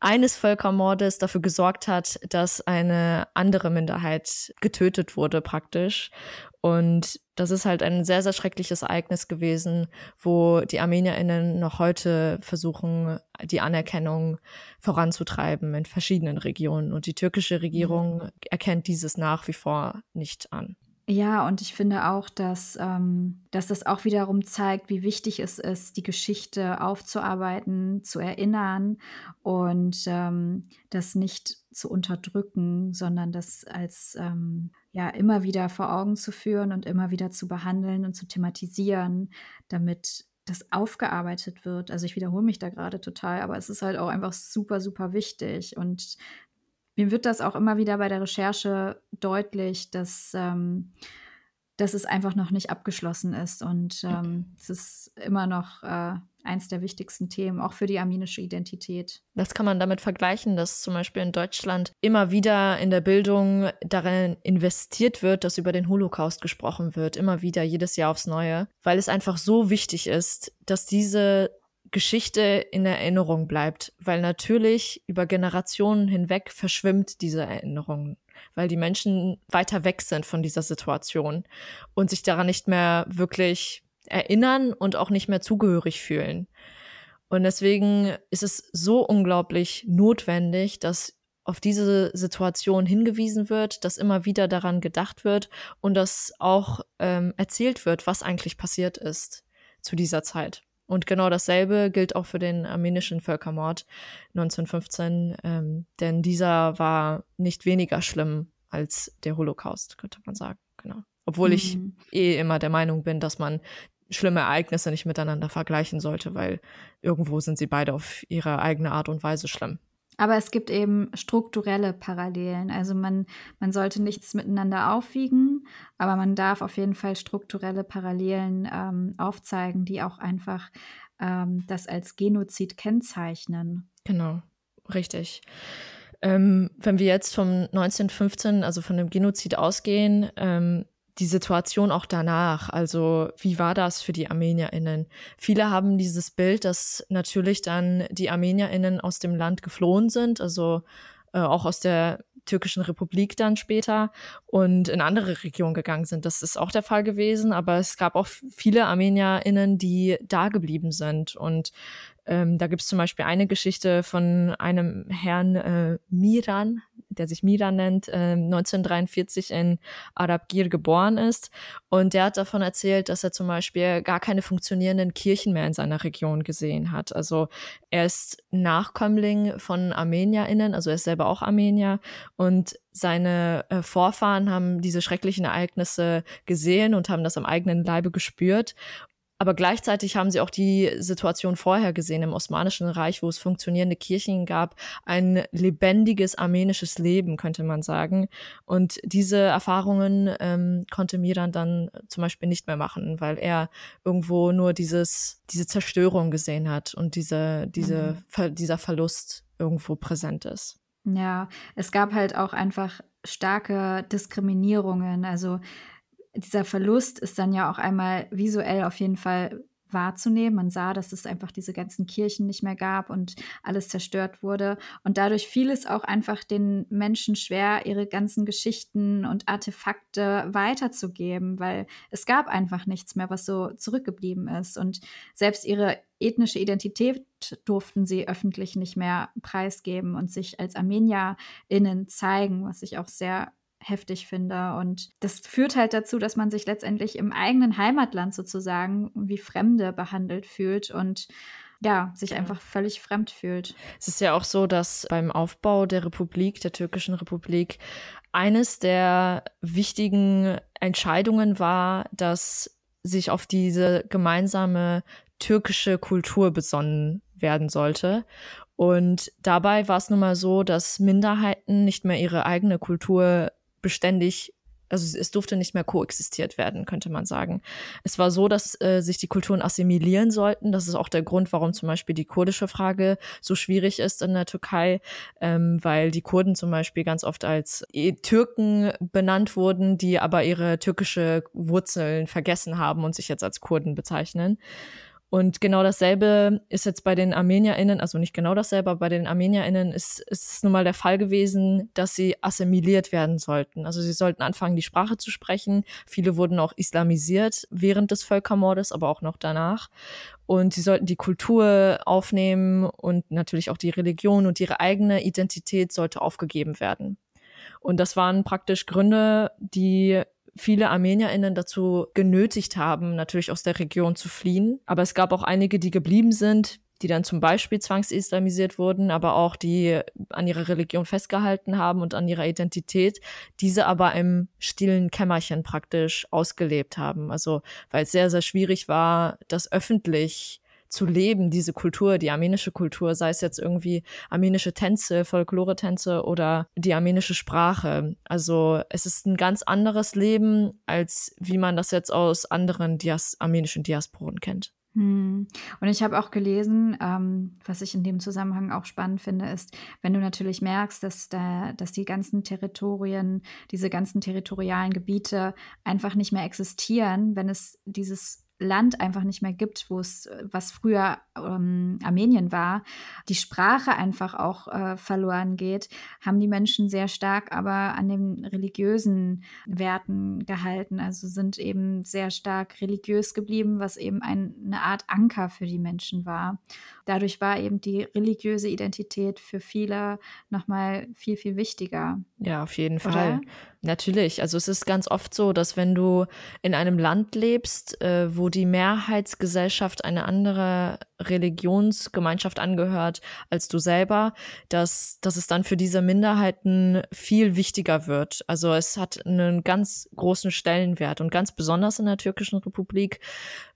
Speaker 2: eines Völkermordes dafür gesorgt hat, dass eine andere Minderheit getötet wurde praktisch. Und das ist halt ein sehr, sehr schreckliches Ereignis gewesen, wo die ArmenierInnen noch heute versuchen, die Anerkennung voranzutreiben in verschiedenen Regionen. Und die türkische Regierung mhm. erkennt dieses nach wie vor nicht an.
Speaker 1: Ja, und ich finde auch, dass, ähm, dass das auch wiederum zeigt, wie wichtig es ist, die Geschichte aufzuarbeiten, zu erinnern und ähm, das nicht zu unterdrücken, sondern das als ähm, ja immer wieder vor Augen zu führen und immer wieder zu behandeln und zu thematisieren, damit das aufgearbeitet wird. Also ich wiederhole mich da gerade total, aber es ist halt auch einfach super, super wichtig. Und mir wird das auch immer wieder bei der Recherche deutlich, dass, ähm, dass es einfach noch nicht abgeschlossen ist. Und ähm, es ist immer noch äh, eins der wichtigsten Themen, auch für die armenische Identität.
Speaker 2: Das kann man damit vergleichen, dass zum Beispiel in Deutschland immer wieder in der Bildung darin investiert wird, dass über den Holocaust gesprochen wird, immer wieder, jedes Jahr aufs Neue, weil es einfach so wichtig ist, dass diese Geschichte in Erinnerung bleibt, weil natürlich über Generationen hinweg verschwimmt diese Erinnerung, weil die Menschen weiter weg sind von dieser Situation und sich daran nicht mehr wirklich erinnern und auch nicht mehr zugehörig fühlen. Und deswegen ist es so unglaublich notwendig, dass auf diese Situation hingewiesen wird, dass immer wieder daran gedacht wird und dass auch ähm, erzählt wird, was eigentlich passiert ist zu dieser Zeit. Und genau dasselbe gilt auch für den armenischen Völkermord 1915, ähm, denn dieser war nicht weniger schlimm als der Holocaust, könnte man sagen. Genau. Obwohl mhm. ich eh immer der Meinung bin, dass man schlimme Ereignisse nicht miteinander vergleichen sollte, weil irgendwo sind sie beide auf ihre eigene Art und Weise schlimm.
Speaker 1: Aber es gibt eben strukturelle Parallelen. Also man, man sollte nichts miteinander aufwiegen, aber man darf auf jeden Fall strukturelle Parallelen ähm, aufzeigen, die auch einfach ähm, das als Genozid kennzeichnen.
Speaker 2: Genau, richtig. Ähm, wenn wir jetzt vom 1915, also von dem Genozid ausgehen, ähm, die Situation auch danach. Also wie war das für die ArmenierInnen? Viele haben dieses Bild, dass natürlich dann die ArmenierInnen aus dem Land geflohen sind, also äh, auch aus der türkischen Republik dann später und in andere Regionen gegangen sind. Das ist auch der Fall gewesen, aber es gab auch viele ArmenierInnen, die da geblieben sind. Und ähm, da gibt es zum Beispiel eine Geschichte von einem Herrn äh, Miran, der sich Mira nennt, äh, 1943 in Arabgir geboren ist. Und der hat davon erzählt, dass er zum Beispiel gar keine funktionierenden Kirchen mehr in seiner Region gesehen hat. Also er ist Nachkömmling von ArmenierInnen, also er ist selber auch Armenier. Und seine äh, Vorfahren haben diese schrecklichen Ereignisse gesehen und haben das am eigenen Leibe gespürt. Aber gleichzeitig haben sie auch die Situation vorher gesehen im Osmanischen Reich, wo es funktionierende Kirchen gab, ein lebendiges armenisches Leben, könnte man sagen. Und diese Erfahrungen ähm, konnte Miran dann zum Beispiel nicht mehr machen, weil er irgendwo nur dieses, diese Zerstörung gesehen hat und diese, diese, mhm. dieser Verlust irgendwo präsent ist.
Speaker 1: Ja, es gab halt auch einfach starke Diskriminierungen. Also dieser Verlust ist dann ja auch einmal visuell auf jeden Fall wahrzunehmen. Man sah, dass es einfach diese ganzen Kirchen nicht mehr gab und alles zerstört wurde. Und dadurch fiel es auch einfach den Menschen schwer, ihre ganzen Geschichten und Artefakte weiterzugeben, weil es gab einfach nichts mehr, was so zurückgeblieben ist. Und selbst ihre ethnische Identität durften sie öffentlich nicht mehr preisgeben und sich als ArmenierInnen zeigen, was ich auch sehr heftig finde. Und das führt halt dazu, dass man sich letztendlich im eigenen Heimatland sozusagen wie Fremde behandelt fühlt und ja, sich einfach völlig fremd fühlt.
Speaker 2: Es ist ja auch so, dass beim Aufbau der Republik, der türkischen Republik, eines der wichtigen Entscheidungen war, dass sich auf diese gemeinsame türkische Kultur besonnen werden sollte. Und dabei war es nun mal so, dass Minderheiten nicht mehr ihre eigene Kultur beständig also es durfte nicht mehr koexistiert werden, könnte man sagen. Es war so, dass äh, sich die Kulturen assimilieren sollten. Das ist auch der Grund, warum zum Beispiel die kurdische Frage so schwierig ist in der Türkei, ähm, weil die Kurden zum Beispiel ganz oft als e Türken benannt wurden, die aber ihre türkische Wurzeln vergessen haben und sich jetzt als Kurden bezeichnen. Und genau dasselbe ist jetzt bei den ArmenierInnen, also nicht genau dasselbe, aber bei den ArmenierInnen ist, ist es nun mal der Fall gewesen, dass sie assimiliert werden sollten. Also sie sollten anfangen, die Sprache zu sprechen. Viele wurden auch islamisiert während des Völkermordes, aber auch noch danach. Und sie sollten die Kultur aufnehmen und natürlich auch die Religion und ihre eigene Identität sollte aufgegeben werden. Und das waren praktisch Gründe, die viele ArmenierInnen dazu genötigt haben, natürlich aus der Region zu fliehen. Aber es gab auch einige, die geblieben sind, die dann zum Beispiel zwangsislamisiert wurden, aber auch die an ihrer Religion festgehalten haben und an ihrer Identität, diese aber im stillen Kämmerchen praktisch ausgelebt haben. Also weil es sehr, sehr schwierig war, das öffentlich zu leben, diese Kultur, die armenische Kultur, sei es jetzt irgendwie armenische Tänze, Folklore-Tänze oder die armenische Sprache. Also es ist ein ganz anderes Leben, als wie man das jetzt aus anderen Dias armenischen Diasporen kennt.
Speaker 1: Hm. Und ich habe auch gelesen, ähm, was ich in dem Zusammenhang auch spannend finde, ist, wenn du natürlich merkst, dass, da, dass die ganzen Territorien, diese ganzen territorialen Gebiete einfach nicht mehr existieren, wenn es dieses Land einfach nicht mehr gibt, wo es, was früher ähm, Armenien war, die Sprache einfach auch äh, verloren geht, haben die Menschen sehr stark aber an den religiösen Werten gehalten, also sind eben sehr stark religiös geblieben, was eben ein, eine Art Anker für die Menschen war. Dadurch war eben die religiöse Identität für viele nochmal viel, viel wichtiger.
Speaker 2: Ja, auf jeden Oder? Fall. Natürlich. Also es ist ganz oft so, dass wenn du in einem Land lebst, äh, wo die Mehrheitsgesellschaft eine andere Religionsgemeinschaft angehört als du selber, dass, dass es dann für diese Minderheiten viel wichtiger wird. Also es hat einen ganz großen Stellenwert und ganz besonders in der türkischen Republik,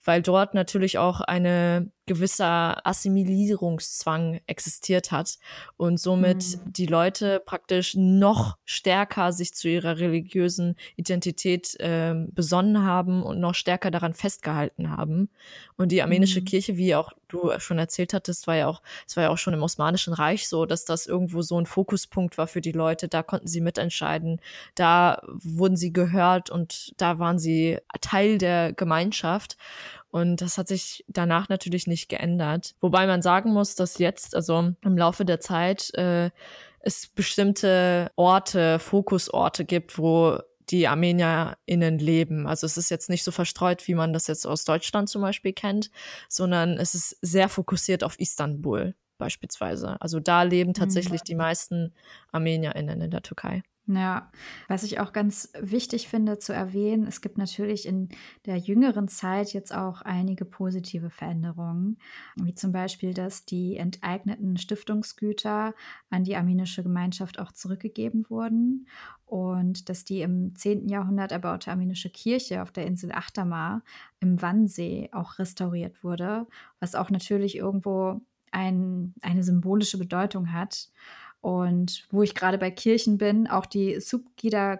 Speaker 2: weil dort natürlich auch eine gewisser Assimilierungszwang existiert hat und somit mhm. die Leute praktisch noch stärker sich zu ihrer religiösen Identität äh, besonnen haben und noch stärker daran festgehalten haben. Und die armenische mhm. Kirche, wie auch du schon erzählt hattest, war ja auch, es war ja auch schon im Osmanischen Reich so, dass das irgendwo so ein Fokuspunkt war für die Leute. Da konnten sie mitentscheiden, da wurden sie gehört und da waren sie Teil der Gemeinschaft. Und das hat sich danach natürlich nicht geändert. Wobei man sagen muss, dass jetzt, also im Laufe der Zeit, äh, es bestimmte Orte, Fokusorte gibt, wo die ArmenierInnen leben. Also es ist jetzt nicht so verstreut, wie man das jetzt aus Deutschland zum Beispiel kennt, sondern es ist sehr fokussiert auf Istanbul beispielsweise. Also da leben mhm. tatsächlich mhm. die meisten ArmenierInnen in der Türkei.
Speaker 1: Ja, was ich auch ganz wichtig finde zu erwähnen, es gibt natürlich in der jüngeren Zeit jetzt auch einige positive Veränderungen, wie zum Beispiel, dass die enteigneten Stiftungsgüter an die armenische Gemeinschaft auch zurückgegeben wurden und dass die im 10. Jahrhundert erbaute armenische Kirche auf der Insel Achtamar im Wannsee auch restauriert wurde, was auch natürlich irgendwo ein, eine symbolische Bedeutung hat. Und wo ich gerade bei Kirchen bin, auch die Subgida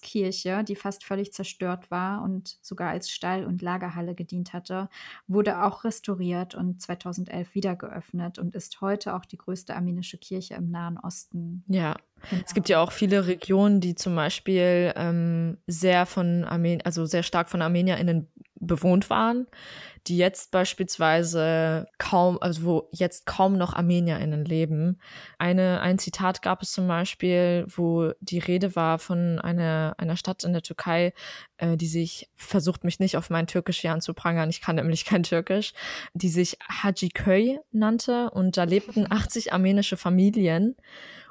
Speaker 1: Kirche, die fast völlig zerstört war und sogar als Stall- und Lagerhalle gedient hatte, wurde auch restauriert und 2011 wieder geöffnet und ist heute auch die größte armenische Kirche im Nahen Osten.
Speaker 2: Ja, Genau. Es gibt ja auch viele Regionen, die zum Beispiel ähm, sehr von Armen also sehr stark von ArmenierInnen bewohnt waren die jetzt beispielsweise kaum, also wo jetzt kaum noch ArmenierInnen leben. Eine, ein Zitat gab es zum Beispiel, wo die Rede war von einer, einer Stadt in der Türkei, äh, die sich, versucht mich nicht auf mein Türkisch hier anzuprangern, ich kann nämlich kein Türkisch, die sich Hajiköy nannte und da lebten 80 armenische Familien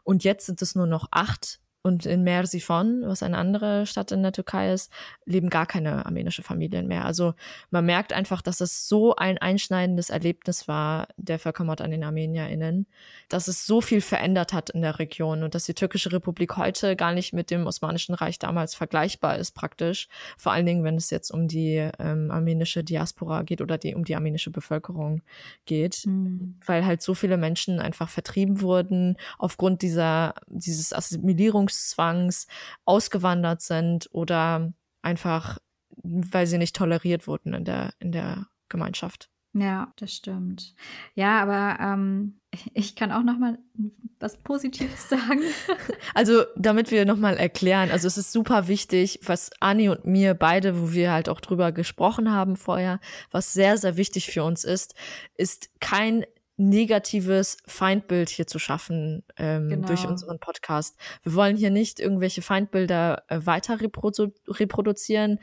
Speaker 2: und jetzt sind es nur noch acht und in Mersifon, was eine andere Stadt in der Türkei ist, leben gar keine armenische Familien mehr. Also man merkt einfach, dass es so ein einschneidendes Erlebnis war, der Völkermord an den ArmenierInnen, dass es so viel verändert hat in der Region und dass die türkische Republik heute gar nicht mit dem Osmanischen Reich damals vergleichbar ist praktisch. Vor allen Dingen, wenn es jetzt um die ähm, armenische Diaspora geht oder die, um die armenische Bevölkerung geht, mhm. weil halt so viele Menschen einfach vertrieben wurden aufgrund dieser, dieses Assimilierungs Berufszwangs ausgewandert sind oder einfach, weil sie nicht toleriert wurden in der, in der Gemeinschaft.
Speaker 1: Ja, das stimmt. Ja, aber ähm, ich kann auch noch mal was Positives (laughs) sagen.
Speaker 2: Also, damit wir noch mal erklären, also es ist super wichtig, was Anni und mir beide, wo wir halt auch drüber gesprochen haben vorher, was sehr, sehr wichtig für uns ist, ist kein negatives Feindbild hier zu schaffen ähm, genau. durch unseren Podcast. Wir wollen hier nicht irgendwelche Feindbilder äh, weiter reprodu reproduzieren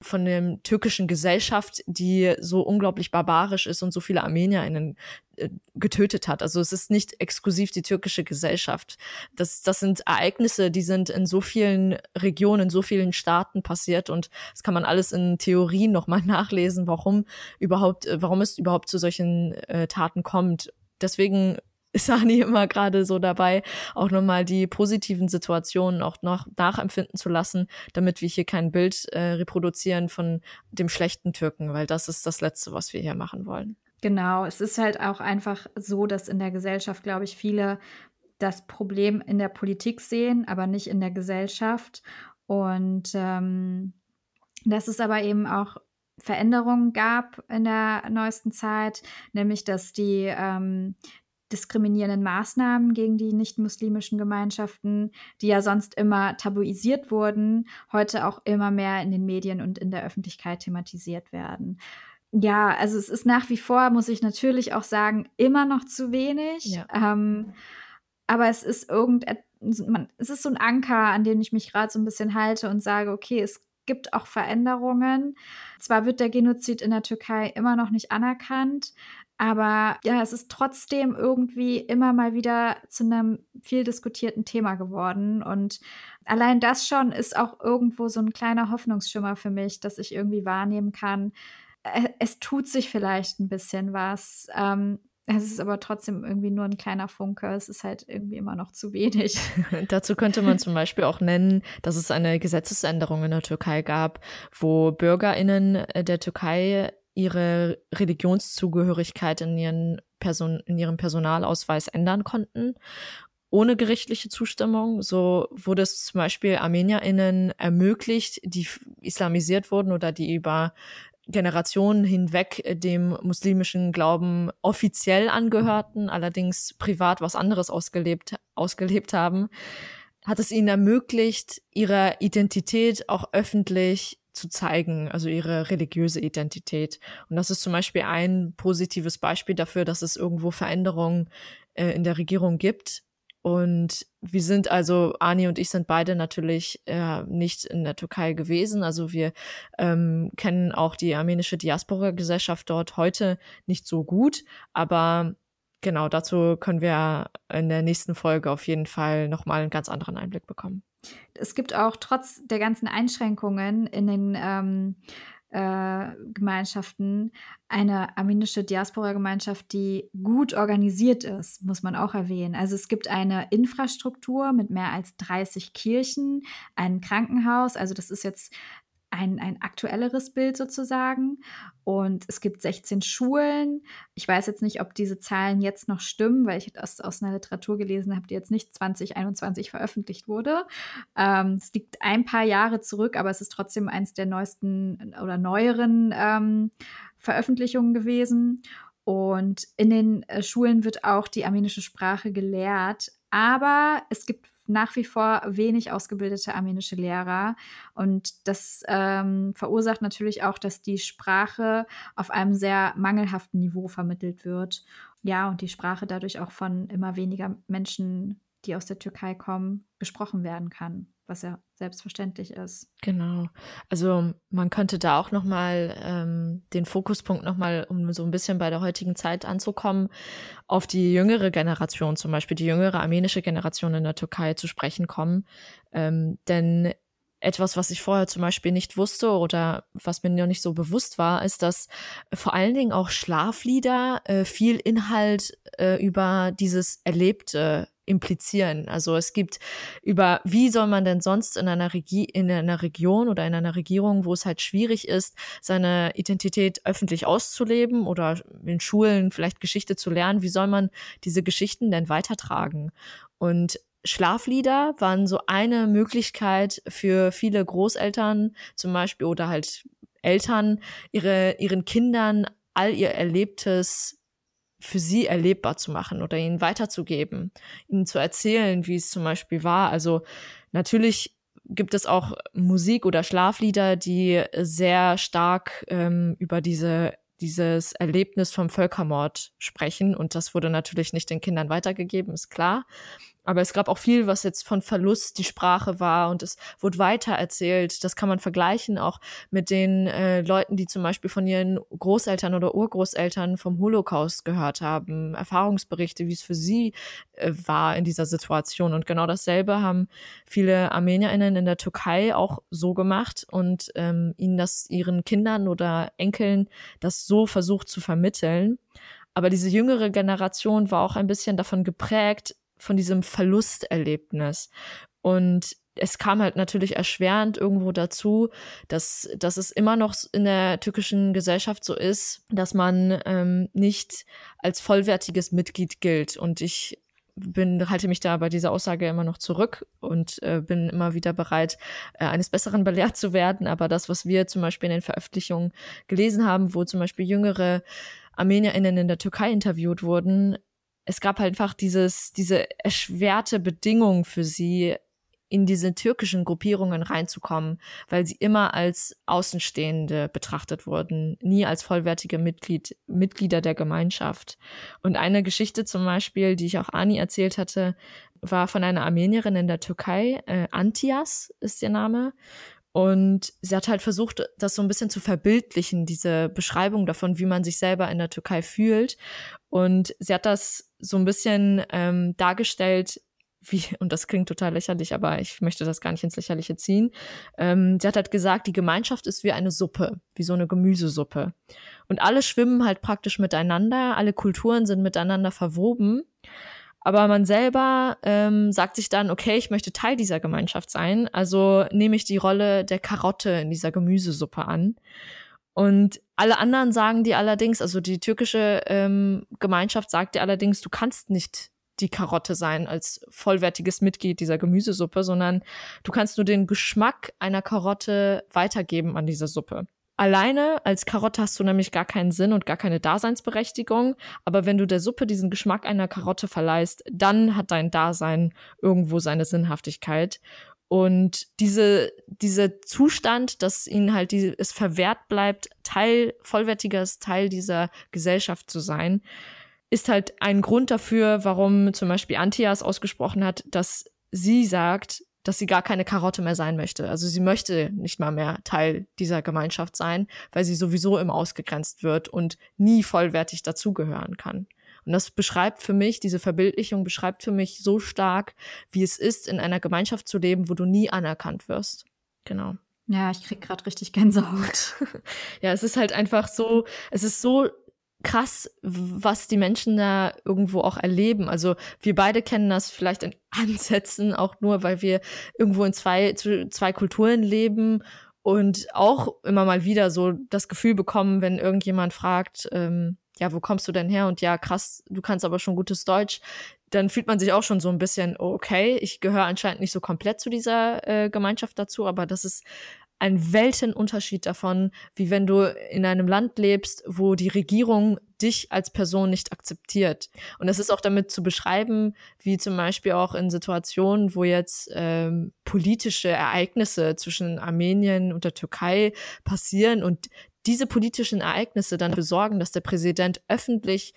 Speaker 2: von der türkischen Gesellschaft, die so unglaublich barbarisch ist und so viele ArmenierInnen äh, getötet hat. Also es ist nicht exklusiv die türkische Gesellschaft. Das, das sind Ereignisse, die sind in so vielen Regionen, in so vielen Staaten passiert und das kann man alles in Theorien nochmal (laughs) nachlesen, warum überhaupt, äh, warum es überhaupt zu solchen äh, Taten kommt. Deswegen (laughs) ist Ani immer gerade so dabei, auch nochmal die positiven Situationen auch noch nachempfinden zu lassen, damit wir hier kein Bild äh, reproduzieren von dem schlechten Türken, weil das ist das Letzte, was wir hier machen wollen.
Speaker 1: Genau, es ist halt auch einfach so, dass in der Gesellschaft, glaube ich, viele das Problem in der Politik sehen, aber nicht in der Gesellschaft. Und ähm, dass es aber eben auch Veränderungen gab in der neuesten Zeit, nämlich dass die ähm, diskriminierenden Maßnahmen gegen die nicht-muslimischen Gemeinschaften, die ja sonst immer tabuisiert wurden, heute auch immer mehr in den Medien und in der Öffentlichkeit thematisiert werden. Ja, also es ist nach wie vor, muss ich natürlich auch sagen, immer noch zu wenig. Ja. Ähm, aber es ist irgend, man, es ist so ein Anker, an dem ich mich gerade so ein bisschen halte und sage, okay, es gibt auch Veränderungen. Zwar wird der Genozid in der Türkei immer noch nicht anerkannt, aber ja, es ist trotzdem irgendwie immer mal wieder zu einem viel diskutierten Thema geworden. Und allein das schon ist auch irgendwo so ein kleiner Hoffnungsschimmer für mich, dass ich irgendwie wahrnehmen kann, es tut sich vielleicht ein bisschen was. Ähm, es ist aber trotzdem irgendwie nur ein kleiner Funke. Es ist halt irgendwie immer noch zu wenig. (laughs)
Speaker 2: Dazu könnte man zum Beispiel auch nennen, dass es eine Gesetzesänderung in der Türkei gab, wo BürgerInnen der Türkei ihre Religionszugehörigkeit in, ihren Person, in ihrem Personalausweis ändern konnten, ohne gerichtliche Zustimmung. So wurde es zum Beispiel ArmenierInnen ermöglicht, die islamisiert wurden oder die über Generationen hinweg dem muslimischen Glauben offiziell angehörten, allerdings privat was anderes ausgelebt, ausgelebt haben, hat es ihnen ermöglicht, ihre Identität auch öffentlich zu zeigen, also ihre religiöse Identität. Und das ist zum Beispiel ein positives Beispiel dafür, dass es irgendwo Veränderungen äh, in der Regierung gibt. Und wir sind also, Ani und ich sind beide natürlich äh, nicht in der Türkei gewesen. Also wir ähm, kennen auch die armenische Diaspora-Gesellschaft dort heute nicht so gut. Aber genau, dazu können wir in der nächsten Folge auf jeden Fall nochmal einen ganz anderen Einblick bekommen.
Speaker 1: Es gibt auch trotz der ganzen Einschränkungen in den ähm, äh, Gemeinschaften eine armenische Diaspora-Gemeinschaft, die gut organisiert ist, muss man auch erwähnen. Also es gibt eine Infrastruktur mit mehr als 30 Kirchen, ein Krankenhaus, also das ist jetzt ein, ein aktuelleres Bild sozusagen. Und es gibt 16 Schulen. Ich weiß jetzt nicht, ob diese Zahlen jetzt noch stimmen, weil ich das aus einer Literatur gelesen habe, die jetzt nicht 2021 veröffentlicht wurde. Ähm, es liegt ein paar Jahre zurück, aber es ist trotzdem eins der neuesten oder neueren ähm, Veröffentlichungen gewesen. Und in den äh, Schulen wird auch die armenische Sprache gelehrt. Aber es gibt nach wie vor wenig ausgebildete armenische Lehrer. Und das ähm, verursacht natürlich auch, dass die Sprache auf einem sehr mangelhaften Niveau vermittelt wird. Ja, und die Sprache dadurch auch von immer weniger Menschen, die aus der Türkei kommen, gesprochen werden kann was ja selbstverständlich ist.
Speaker 2: Genau. Also man könnte da auch noch mal ähm, den Fokuspunkt noch mal, um so ein bisschen bei der heutigen Zeit anzukommen, auf die jüngere Generation, zum Beispiel die jüngere armenische Generation in der Türkei zu sprechen kommen. Ähm, denn etwas, was ich vorher zum Beispiel nicht wusste oder was mir noch nicht so bewusst war, ist, dass vor allen Dingen auch Schlaflieder äh, viel Inhalt äh, über dieses Erlebte implizieren. Also es gibt über, wie soll man denn sonst in einer, Regi in einer Region oder in einer Regierung, wo es halt schwierig ist, seine Identität öffentlich auszuleben oder in Schulen vielleicht Geschichte zu lernen, wie soll man diese Geschichten denn weitertragen? Und Schlaflieder waren so eine Möglichkeit für viele Großeltern zum Beispiel oder halt Eltern, ihre, ihren Kindern all ihr Erlebtes für sie erlebbar zu machen oder ihnen weiterzugeben, ihnen zu erzählen, wie es zum Beispiel war. Also natürlich gibt es auch Musik oder Schlaflieder, die sehr stark ähm, über diese dieses Erlebnis vom Völkermord sprechen. Und das wurde natürlich nicht den Kindern weitergegeben, ist klar. Aber es gab auch viel, was jetzt von Verlust die Sprache war und es wurde weiter erzählt. Das kann man vergleichen auch mit den äh, Leuten, die zum Beispiel von ihren Großeltern oder Urgroßeltern vom Holocaust gehört haben, Erfahrungsberichte, wie es für sie äh, war in dieser Situation. Und genau dasselbe haben viele ArmenierInnen in der Türkei auch so gemacht und ähm, ihnen das ihren Kindern oder Enkeln das so versucht zu vermitteln. Aber diese jüngere Generation war auch ein bisschen davon geprägt, von diesem Verlusterlebnis. Und es kam halt natürlich erschwerend irgendwo dazu, dass, dass es immer noch in der türkischen Gesellschaft so ist, dass man ähm, nicht als vollwertiges Mitglied gilt. Und ich bin, halte mich da bei dieser Aussage immer noch zurück und äh, bin immer wieder bereit, äh, eines Besseren belehrt zu werden. Aber das, was wir zum Beispiel in den Veröffentlichungen gelesen haben, wo zum Beispiel jüngere ArmenierInnen in der Türkei interviewt wurden, es gab halt einfach dieses, diese erschwerte Bedingung für sie, in diese türkischen Gruppierungen reinzukommen, weil sie immer als Außenstehende betrachtet wurden, nie als vollwertige Mitglied, Mitglieder der Gemeinschaft. Und eine Geschichte zum Beispiel, die ich auch Ani erzählt hatte, war von einer Armenierin in der Türkei, äh, Antias ist ihr Name. Und sie hat halt versucht, das so ein bisschen zu verbildlichen, diese Beschreibung davon, wie man sich selber in der Türkei fühlt. Und sie hat das so ein bisschen ähm, dargestellt, wie, (laughs) und das klingt total lächerlich, aber ich möchte das gar nicht ins Lächerliche ziehen. Ähm, sie hat halt gesagt, die Gemeinschaft ist wie eine Suppe, wie so eine Gemüsesuppe. Und alle schwimmen halt praktisch miteinander, alle Kulturen sind miteinander verwoben. Aber man selber ähm, sagt sich dann, okay, ich möchte Teil dieser Gemeinschaft sein, also nehme ich die Rolle der Karotte in dieser Gemüsesuppe an. Und alle anderen sagen dir allerdings, also die türkische ähm, Gemeinschaft sagt dir allerdings, du kannst nicht die Karotte sein als vollwertiges Mitglied dieser Gemüsesuppe, sondern du kannst nur den Geschmack einer Karotte weitergeben an diese Suppe. Alleine als Karotte hast du nämlich gar keinen Sinn und gar keine Daseinsberechtigung. Aber wenn du der Suppe diesen Geschmack einer Karotte verleihst, dann hat dein Dasein irgendwo seine Sinnhaftigkeit. Und diese, dieser Zustand, dass ihnen halt die, es verwehrt bleibt, Teil, vollwertiges Teil dieser Gesellschaft zu sein, ist halt ein Grund dafür, warum zum Beispiel Antias ausgesprochen hat, dass sie sagt, dass sie gar keine Karotte mehr sein möchte. Also sie möchte nicht mal mehr Teil dieser Gemeinschaft sein, weil sie sowieso immer ausgegrenzt wird und nie vollwertig dazugehören kann. Und das beschreibt für mich, diese Verbildlichung beschreibt für mich so stark, wie es ist, in einer Gemeinschaft zu leben, wo du nie anerkannt wirst. Genau.
Speaker 1: Ja, ich krieg gerade richtig Gänsehaut. (laughs)
Speaker 2: ja, es ist halt einfach so, es ist so krass, was die Menschen da irgendwo auch erleben. Also wir beide kennen das vielleicht in (laughs) Ansätzen auch nur, weil wir irgendwo in zwei, zwei Kulturen leben und auch immer mal wieder so das Gefühl bekommen, wenn irgendjemand fragt, ähm, ja, wo kommst du denn her? Und ja, krass, du kannst aber schon gutes Deutsch. Dann fühlt man sich auch schon so ein bisschen, okay, ich gehöre anscheinend nicht so komplett zu dieser äh, Gemeinschaft dazu, aber das ist ein Weltenunterschied davon, wie wenn du in einem Land lebst, wo die Regierung dich als Person nicht akzeptiert. Und es ist auch damit zu beschreiben, wie zum Beispiel auch in Situationen, wo jetzt ähm, politische Ereignisse zwischen Armenien und der Türkei passieren und diese politischen Ereignisse dann besorgen, dass der Präsident öffentlich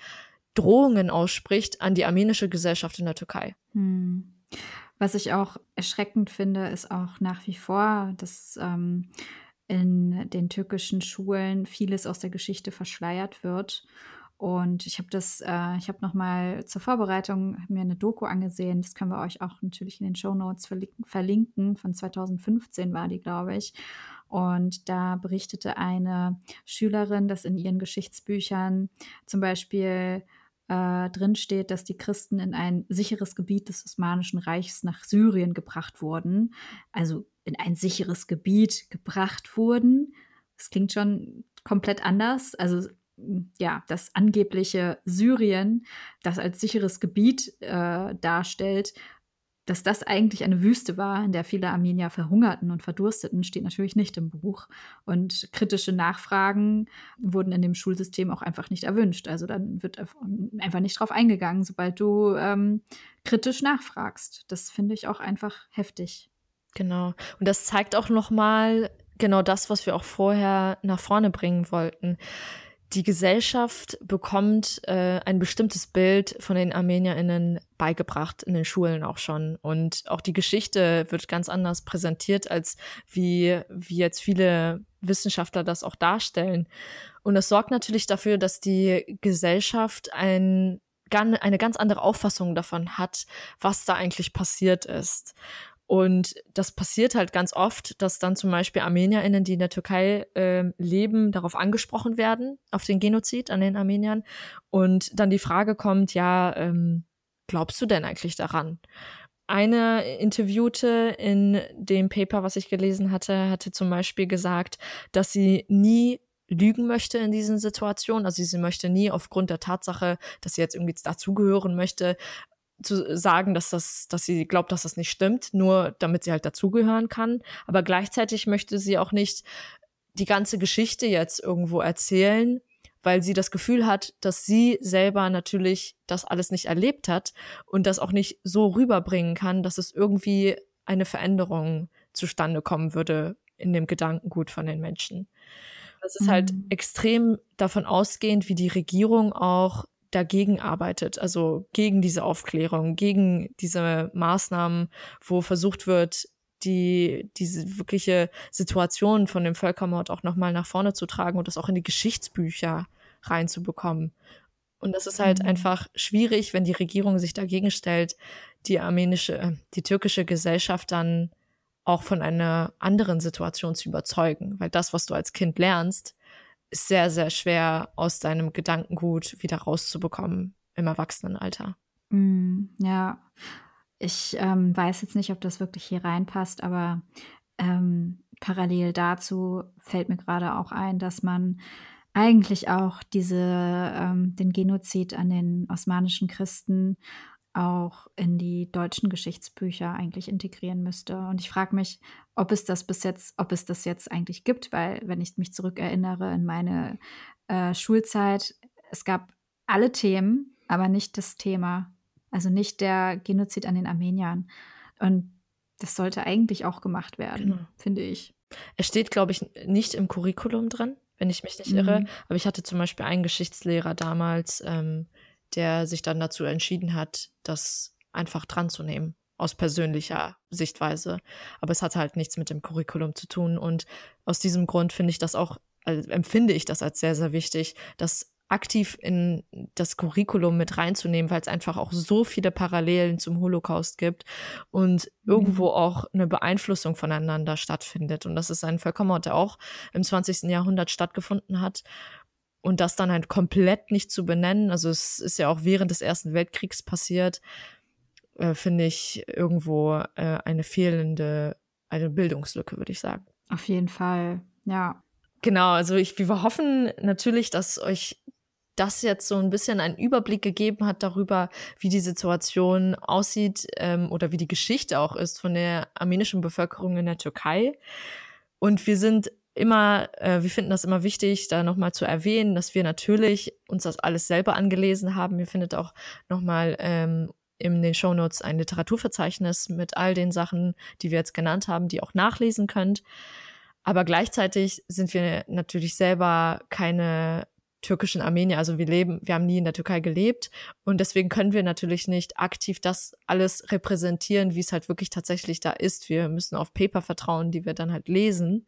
Speaker 2: Drohungen ausspricht an die armenische Gesellschaft in der Türkei.
Speaker 1: Hm. Was ich auch erschreckend finde, ist auch nach wie vor, dass ähm, in den türkischen Schulen vieles aus der Geschichte verschleiert wird. Und ich habe das, äh, ich habe noch mal zur Vorbereitung mir eine Doku angesehen. Das können wir euch auch natürlich in den Show Notes verlinken. Von 2015 war die, glaube ich. Und da berichtete eine Schülerin, dass in ihren Geschichtsbüchern zum Beispiel äh, drin dass die Christen in ein sicheres Gebiet des Osmanischen Reichs nach Syrien gebracht wurden. Also in ein sicheres Gebiet gebracht wurden. Das klingt schon komplett anders. Also ja, das angebliche Syrien, das als sicheres Gebiet äh, darstellt, dass das eigentlich eine Wüste war, in der viele Armenier verhungerten und verdursteten, steht natürlich nicht im Buch. Und kritische Nachfragen wurden in dem Schulsystem auch einfach nicht erwünscht. Also dann wird einfach nicht drauf eingegangen, sobald du ähm, kritisch nachfragst. Das finde ich auch einfach heftig.
Speaker 2: Genau. Und das zeigt auch noch mal genau das, was wir auch vorher nach vorne bringen wollten die Gesellschaft bekommt äh, ein bestimmtes Bild von den ArmenierInnen beigebracht in den Schulen auch schon. Und auch die Geschichte wird ganz anders präsentiert, als wie, wie jetzt viele Wissenschaftler das auch darstellen. Und das sorgt natürlich dafür, dass die Gesellschaft ein, eine ganz andere Auffassung davon hat, was da eigentlich passiert ist. Und das passiert halt ganz oft, dass dann zum Beispiel ArmenierInnen, die in der Türkei äh, leben, darauf angesprochen werden, auf den Genozid an den Armeniern. Und dann die Frage kommt, ja, ähm, glaubst du denn eigentlich daran? Eine Interviewte in dem Paper, was ich gelesen hatte, hatte zum Beispiel gesagt, dass sie nie lügen möchte in diesen Situationen. Also sie möchte nie aufgrund der Tatsache, dass sie jetzt irgendwie dazugehören möchte, zu sagen, dass das, dass sie glaubt, dass das nicht stimmt, nur damit sie halt dazugehören kann. Aber gleichzeitig möchte sie auch nicht die ganze Geschichte jetzt irgendwo erzählen, weil sie das Gefühl hat, dass sie selber natürlich das alles nicht erlebt hat und das auch nicht so rüberbringen kann, dass es irgendwie eine Veränderung zustande kommen würde in dem Gedankengut von den Menschen. Das ist halt mhm. extrem davon ausgehend, wie die Regierung auch dagegen arbeitet, also gegen diese Aufklärung, gegen diese Maßnahmen, wo versucht wird, die, diese wirkliche Situation von dem Völkermord auch nochmal nach vorne zu tragen und das auch in die Geschichtsbücher reinzubekommen. Und das ist halt mhm. einfach schwierig, wenn die Regierung sich dagegen stellt, die armenische, äh, die türkische Gesellschaft dann auch von einer anderen Situation zu überzeugen. Weil das, was du als Kind lernst, sehr, sehr schwer aus deinem Gedankengut wieder rauszubekommen im Erwachsenenalter.
Speaker 1: Mm, ja, ich ähm, weiß jetzt nicht, ob das wirklich hier reinpasst, aber ähm, parallel dazu fällt mir gerade auch ein, dass man eigentlich auch diese, ähm, den Genozid an den osmanischen Christen auch in die deutschen Geschichtsbücher eigentlich integrieren müsste. Und ich frage mich, ob es das bis jetzt, ob es das jetzt eigentlich gibt, weil wenn ich mich zurückerinnere in meine äh, Schulzeit, es gab alle Themen, aber nicht das Thema. Also nicht der Genozid an den Armeniern. Und das sollte eigentlich auch gemacht werden, genau. finde ich.
Speaker 2: Es steht, glaube ich, nicht im Curriculum drin, wenn ich mich nicht irre. Mhm. Aber ich hatte zum Beispiel einen Geschichtslehrer damals, ähm, der sich dann dazu entschieden hat, das einfach dran zu nehmen aus persönlicher Sichtweise. Aber es hat halt nichts mit dem Curriculum zu tun. Und aus diesem Grund finde ich das auch, also empfinde ich das als sehr, sehr wichtig, das aktiv in das Curriculum mit reinzunehmen, weil es einfach auch so viele Parallelen zum Holocaust gibt und mhm. irgendwo auch eine Beeinflussung voneinander stattfindet. Und das ist ein Völkermord, der auch im 20. Jahrhundert stattgefunden hat und das dann halt komplett nicht zu benennen, also es ist ja auch während des Ersten Weltkriegs passiert, äh, finde ich irgendwo äh, eine fehlende, eine Bildungslücke, würde ich sagen.
Speaker 1: Auf jeden Fall, ja.
Speaker 2: Genau, also ich, wir hoffen natürlich, dass euch das jetzt so ein bisschen einen Überblick gegeben hat darüber, wie die Situation aussieht ähm, oder wie die Geschichte auch ist von der armenischen Bevölkerung in der Türkei. Und wir sind immer, äh, wir finden das immer wichtig, da nochmal zu erwähnen, dass wir natürlich uns das alles selber angelesen haben. Ihr findet auch nochmal ähm, in den Shownotes ein Literaturverzeichnis mit all den Sachen, die wir jetzt genannt haben, die ihr auch nachlesen könnt. Aber gleichzeitig sind wir natürlich selber keine türkischen Armenier. Also wir leben, wir haben nie in der Türkei gelebt und deswegen können wir natürlich nicht aktiv das alles repräsentieren, wie es halt wirklich tatsächlich da ist. Wir müssen auf Paper vertrauen, die wir dann halt lesen.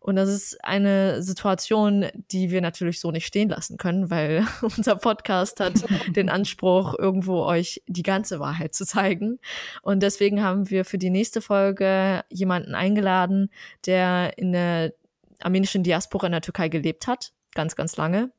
Speaker 2: Und das ist eine Situation, die wir natürlich so nicht stehen lassen können, weil (laughs) unser Podcast hat (laughs) den Anspruch, irgendwo euch die ganze Wahrheit zu zeigen. Und deswegen haben wir für die nächste Folge jemanden eingeladen, der in der armenischen Diaspora in der Türkei gelebt hat, ganz, ganz lange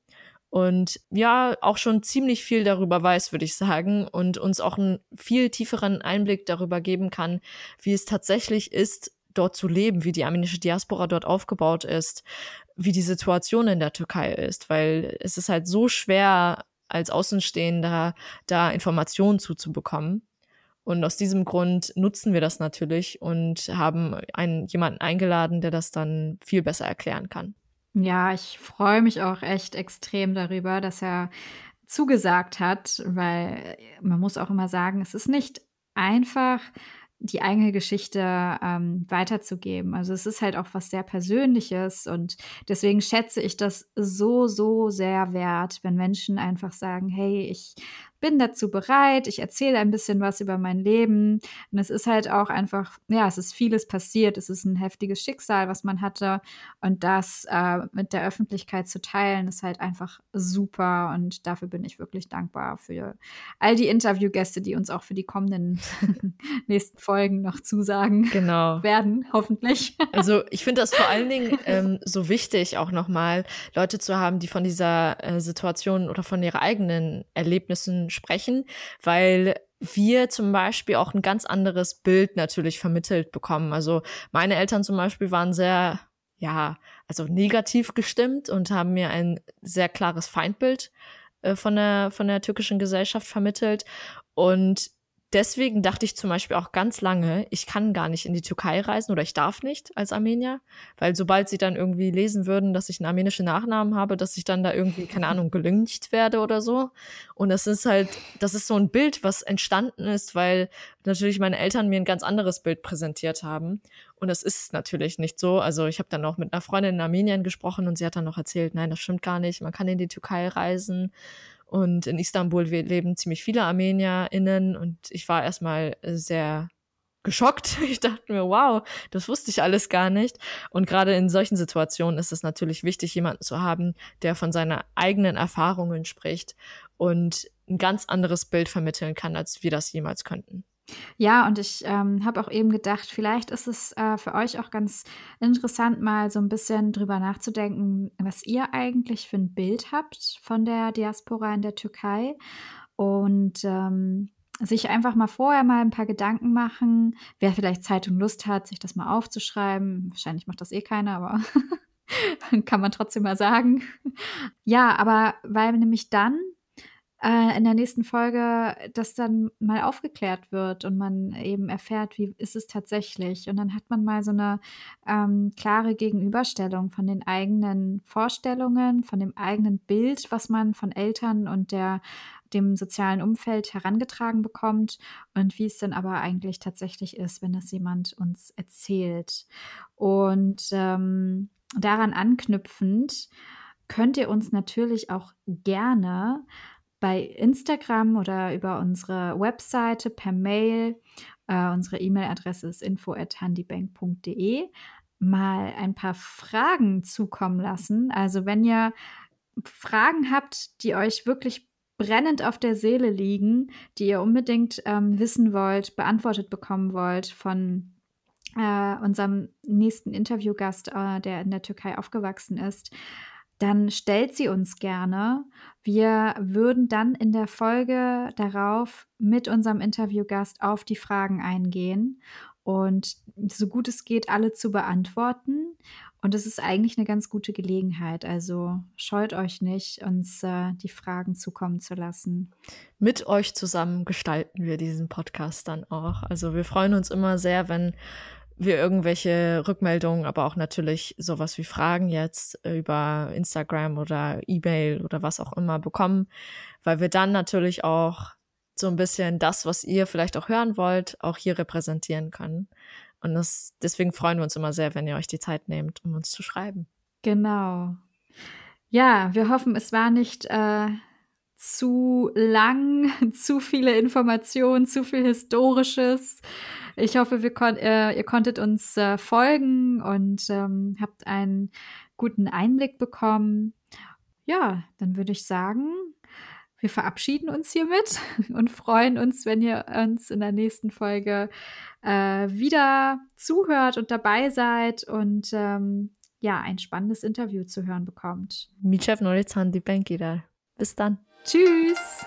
Speaker 2: und ja, auch schon ziemlich viel darüber weiß, würde ich sagen, und uns auch einen viel tieferen Einblick darüber geben kann, wie es tatsächlich ist, dort zu leben, wie die armenische Diaspora dort aufgebaut ist, wie die Situation in der Türkei ist, weil es ist halt so schwer, als Außenstehender da Informationen zuzubekommen. Und aus diesem Grund nutzen wir das natürlich und haben einen, jemanden eingeladen, der das dann viel besser erklären kann.
Speaker 1: Ja, ich freue mich auch echt extrem darüber, dass er zugesagt hat, weil man muss auch immer sagen, es ist nicht einfach, die eigene Geschichte ähm, weiterzugeben. Also es ist halt auch was sehr Persönliches und deswegen schätze ich das so, so sehr wert, wenn Menschen einfach sagen, hey, ich bin dazu bereit, ich erzähle ein bisschen was über mein Leben. Und es ist halt auch einfach, ja, es ist vieles passiert, es ist ein heftiges Schicksal, was man hatte. Und das äh, mit der Öffentlichkeit zu teilen, ist halt einfach super. Und dafür bin ich wirklich dankbar für all die Interviewgäste, die uns auch für die kommenden (laughs) nächsten Folgen noch zusagen
Speaker 2: genau. (laughs)
Speaker 1: werden, hoffentlich.
Speaker 2: Also ich finde das vor allen Dingen (laughs) ähm, so wichtig, auch nochmal Leute zu haben, die von dieser äh, Situation oder von ihren eigenen Erlebnissen sprechen, weil wir zum Beispiel auch ein ganz anderes Bild natürlich vermittelt bekommen. Also meine Eltern zum Beispiel waren sehr, ja, also negativ gestimmt und haben mir ein sehr klares Feindbild äh, von der, von der türkischen Gesellschaft vermittelt. Und deswegen dachte ich zum Beispiel auch ganz lange, ich kann gar nicht in die Türkei reisen oder ich darf nicht als Armenier, weil sobald sie dann irgendwie lesen würden, dass ich einen armenischen Nachnamen habe, dass ich dann da irgendwie, keine Ahnung, gelüncht werde oder so. Und das ist halt, das ist so ein Bild, was entstanden ist, weil natürlich meine Eltern mir ein ganz anderes Bild präsentiert haben. Und das ist natürlich nicht so. Also ich habe dann auch mit einer Freundin in Armenien gesprochen und sie hat dann noch erzählt, nein, das stimmt gar nicht, man kann in die Türkei reisen. Und in Istanbul leben ziemlich viele ArmenierInnen und ich war erstmal sehr geschockt. (laughs) Ich dachte mir, wow, das wusste ich alles gar nicht. Und gerade in solchen Situationen ist es natürlich wichtig, jemanden zu haben, der von seinen eigenen Erfahrungen spricht und ein ganz anderes Bild vermitteln kann, als wir das jemals könnten.
Speaker 1: Ja, und ich ähm, habe auch eben gedacht, vielleicht ist es äh, für euch auch ganz interessant, mal so ein bisschen drüber nachzudenken, was ihr eigentlich für ein Bild habt von der Diaspora in der Türkei und ähm, sich einfach mal vorher mal ein paar Gedanken machen, wer vielleicht Zeit und Lust hat, sich das mal aufzuschreiben. Wahrscheinlich macht das eh keiner, aber (laughs) kann man trotzdem mal sagen. Ja, aber weil nämlich dann äh, in der nächsten Folge das dann mal aufgeklärt wird und man eben erfährt, wie ist es tatsächlich. Und dann hat man mal so eine ähm, klare Gegenüberstellung von den eigenen Vorstellungen, von dem eigenen Bild, was man von Eltern und der dem sozialen Umfeld herangetragen bekommt und wie es dann aber eigentlich tatsächlich ist, wenn das jemand uns erzählt. Und ähm, daran anknüpfend könnt ihr uns natürlich auch gerne bei Instagram oder über unsere Webseite per Mail. Äh, unsere E-Mail-Adresse ist info@handybank.de mal ein paar Fragen zukommen lassen. Also wenn ihr Fragen habt, die euch wirklich brennend auf der Seele liegen, die ihr unbedingt ähm, wissen wollt, beantwortet bekommen wollt von äh, unserem nächsten Interviewgast, äh, der in der Türkei aufgewachsen ist, dann stellt sie uns gerne. Wir würden dann in der Folge darauf mit unserem Interviewgast auf die Fragen eingehen und so gut es geht, alle zu beantworten. Und es ist eigentlich eine ganz gute Gelegenheit. Also scheut euch nicht, uns äh, die Fragen zukommen zu lassen.
Speaker 2: Mit euch zusammen gestalten wir diesen Podcast dann auch. Also wir freuen uns immer sehr, wenn wir irgendwelche Rückmeldungen, aber auch natürlich sowas wie Fragen jetzt über Instagram oder E-Mail oder was auch immer bekommen, weil wir dann natürlich auch so ein bisschen das, was ihr vielleicht auch hören wollt, auch hier repräsentieren können. Und das, deswegen freuen wir uns immer sehr, wenn ihr euch die Zeit nehmt, um uns zu schreiben.
Speaker 1: Genau. Ja, wir hoffen, es war nicht äh, zu lang, (laughs) zu viele Informationen, zu viel Historisches. Ich hoffe, wir kon äh, ihr konntet uns äh, folgen und ähm, habt einen guten Einblick bekommen. Ja, dann würde ich sagen, wir verabschieden uns hiermit (laughs) und freuen uns, wenn ihr uns in der nächsten Folge äh, wieder zuhört und dabei seid und ähm, ja, ein spannendes Interview zu hören bekommt.
Speaker 2: Bis dann.
Speaker 1: Tschüss.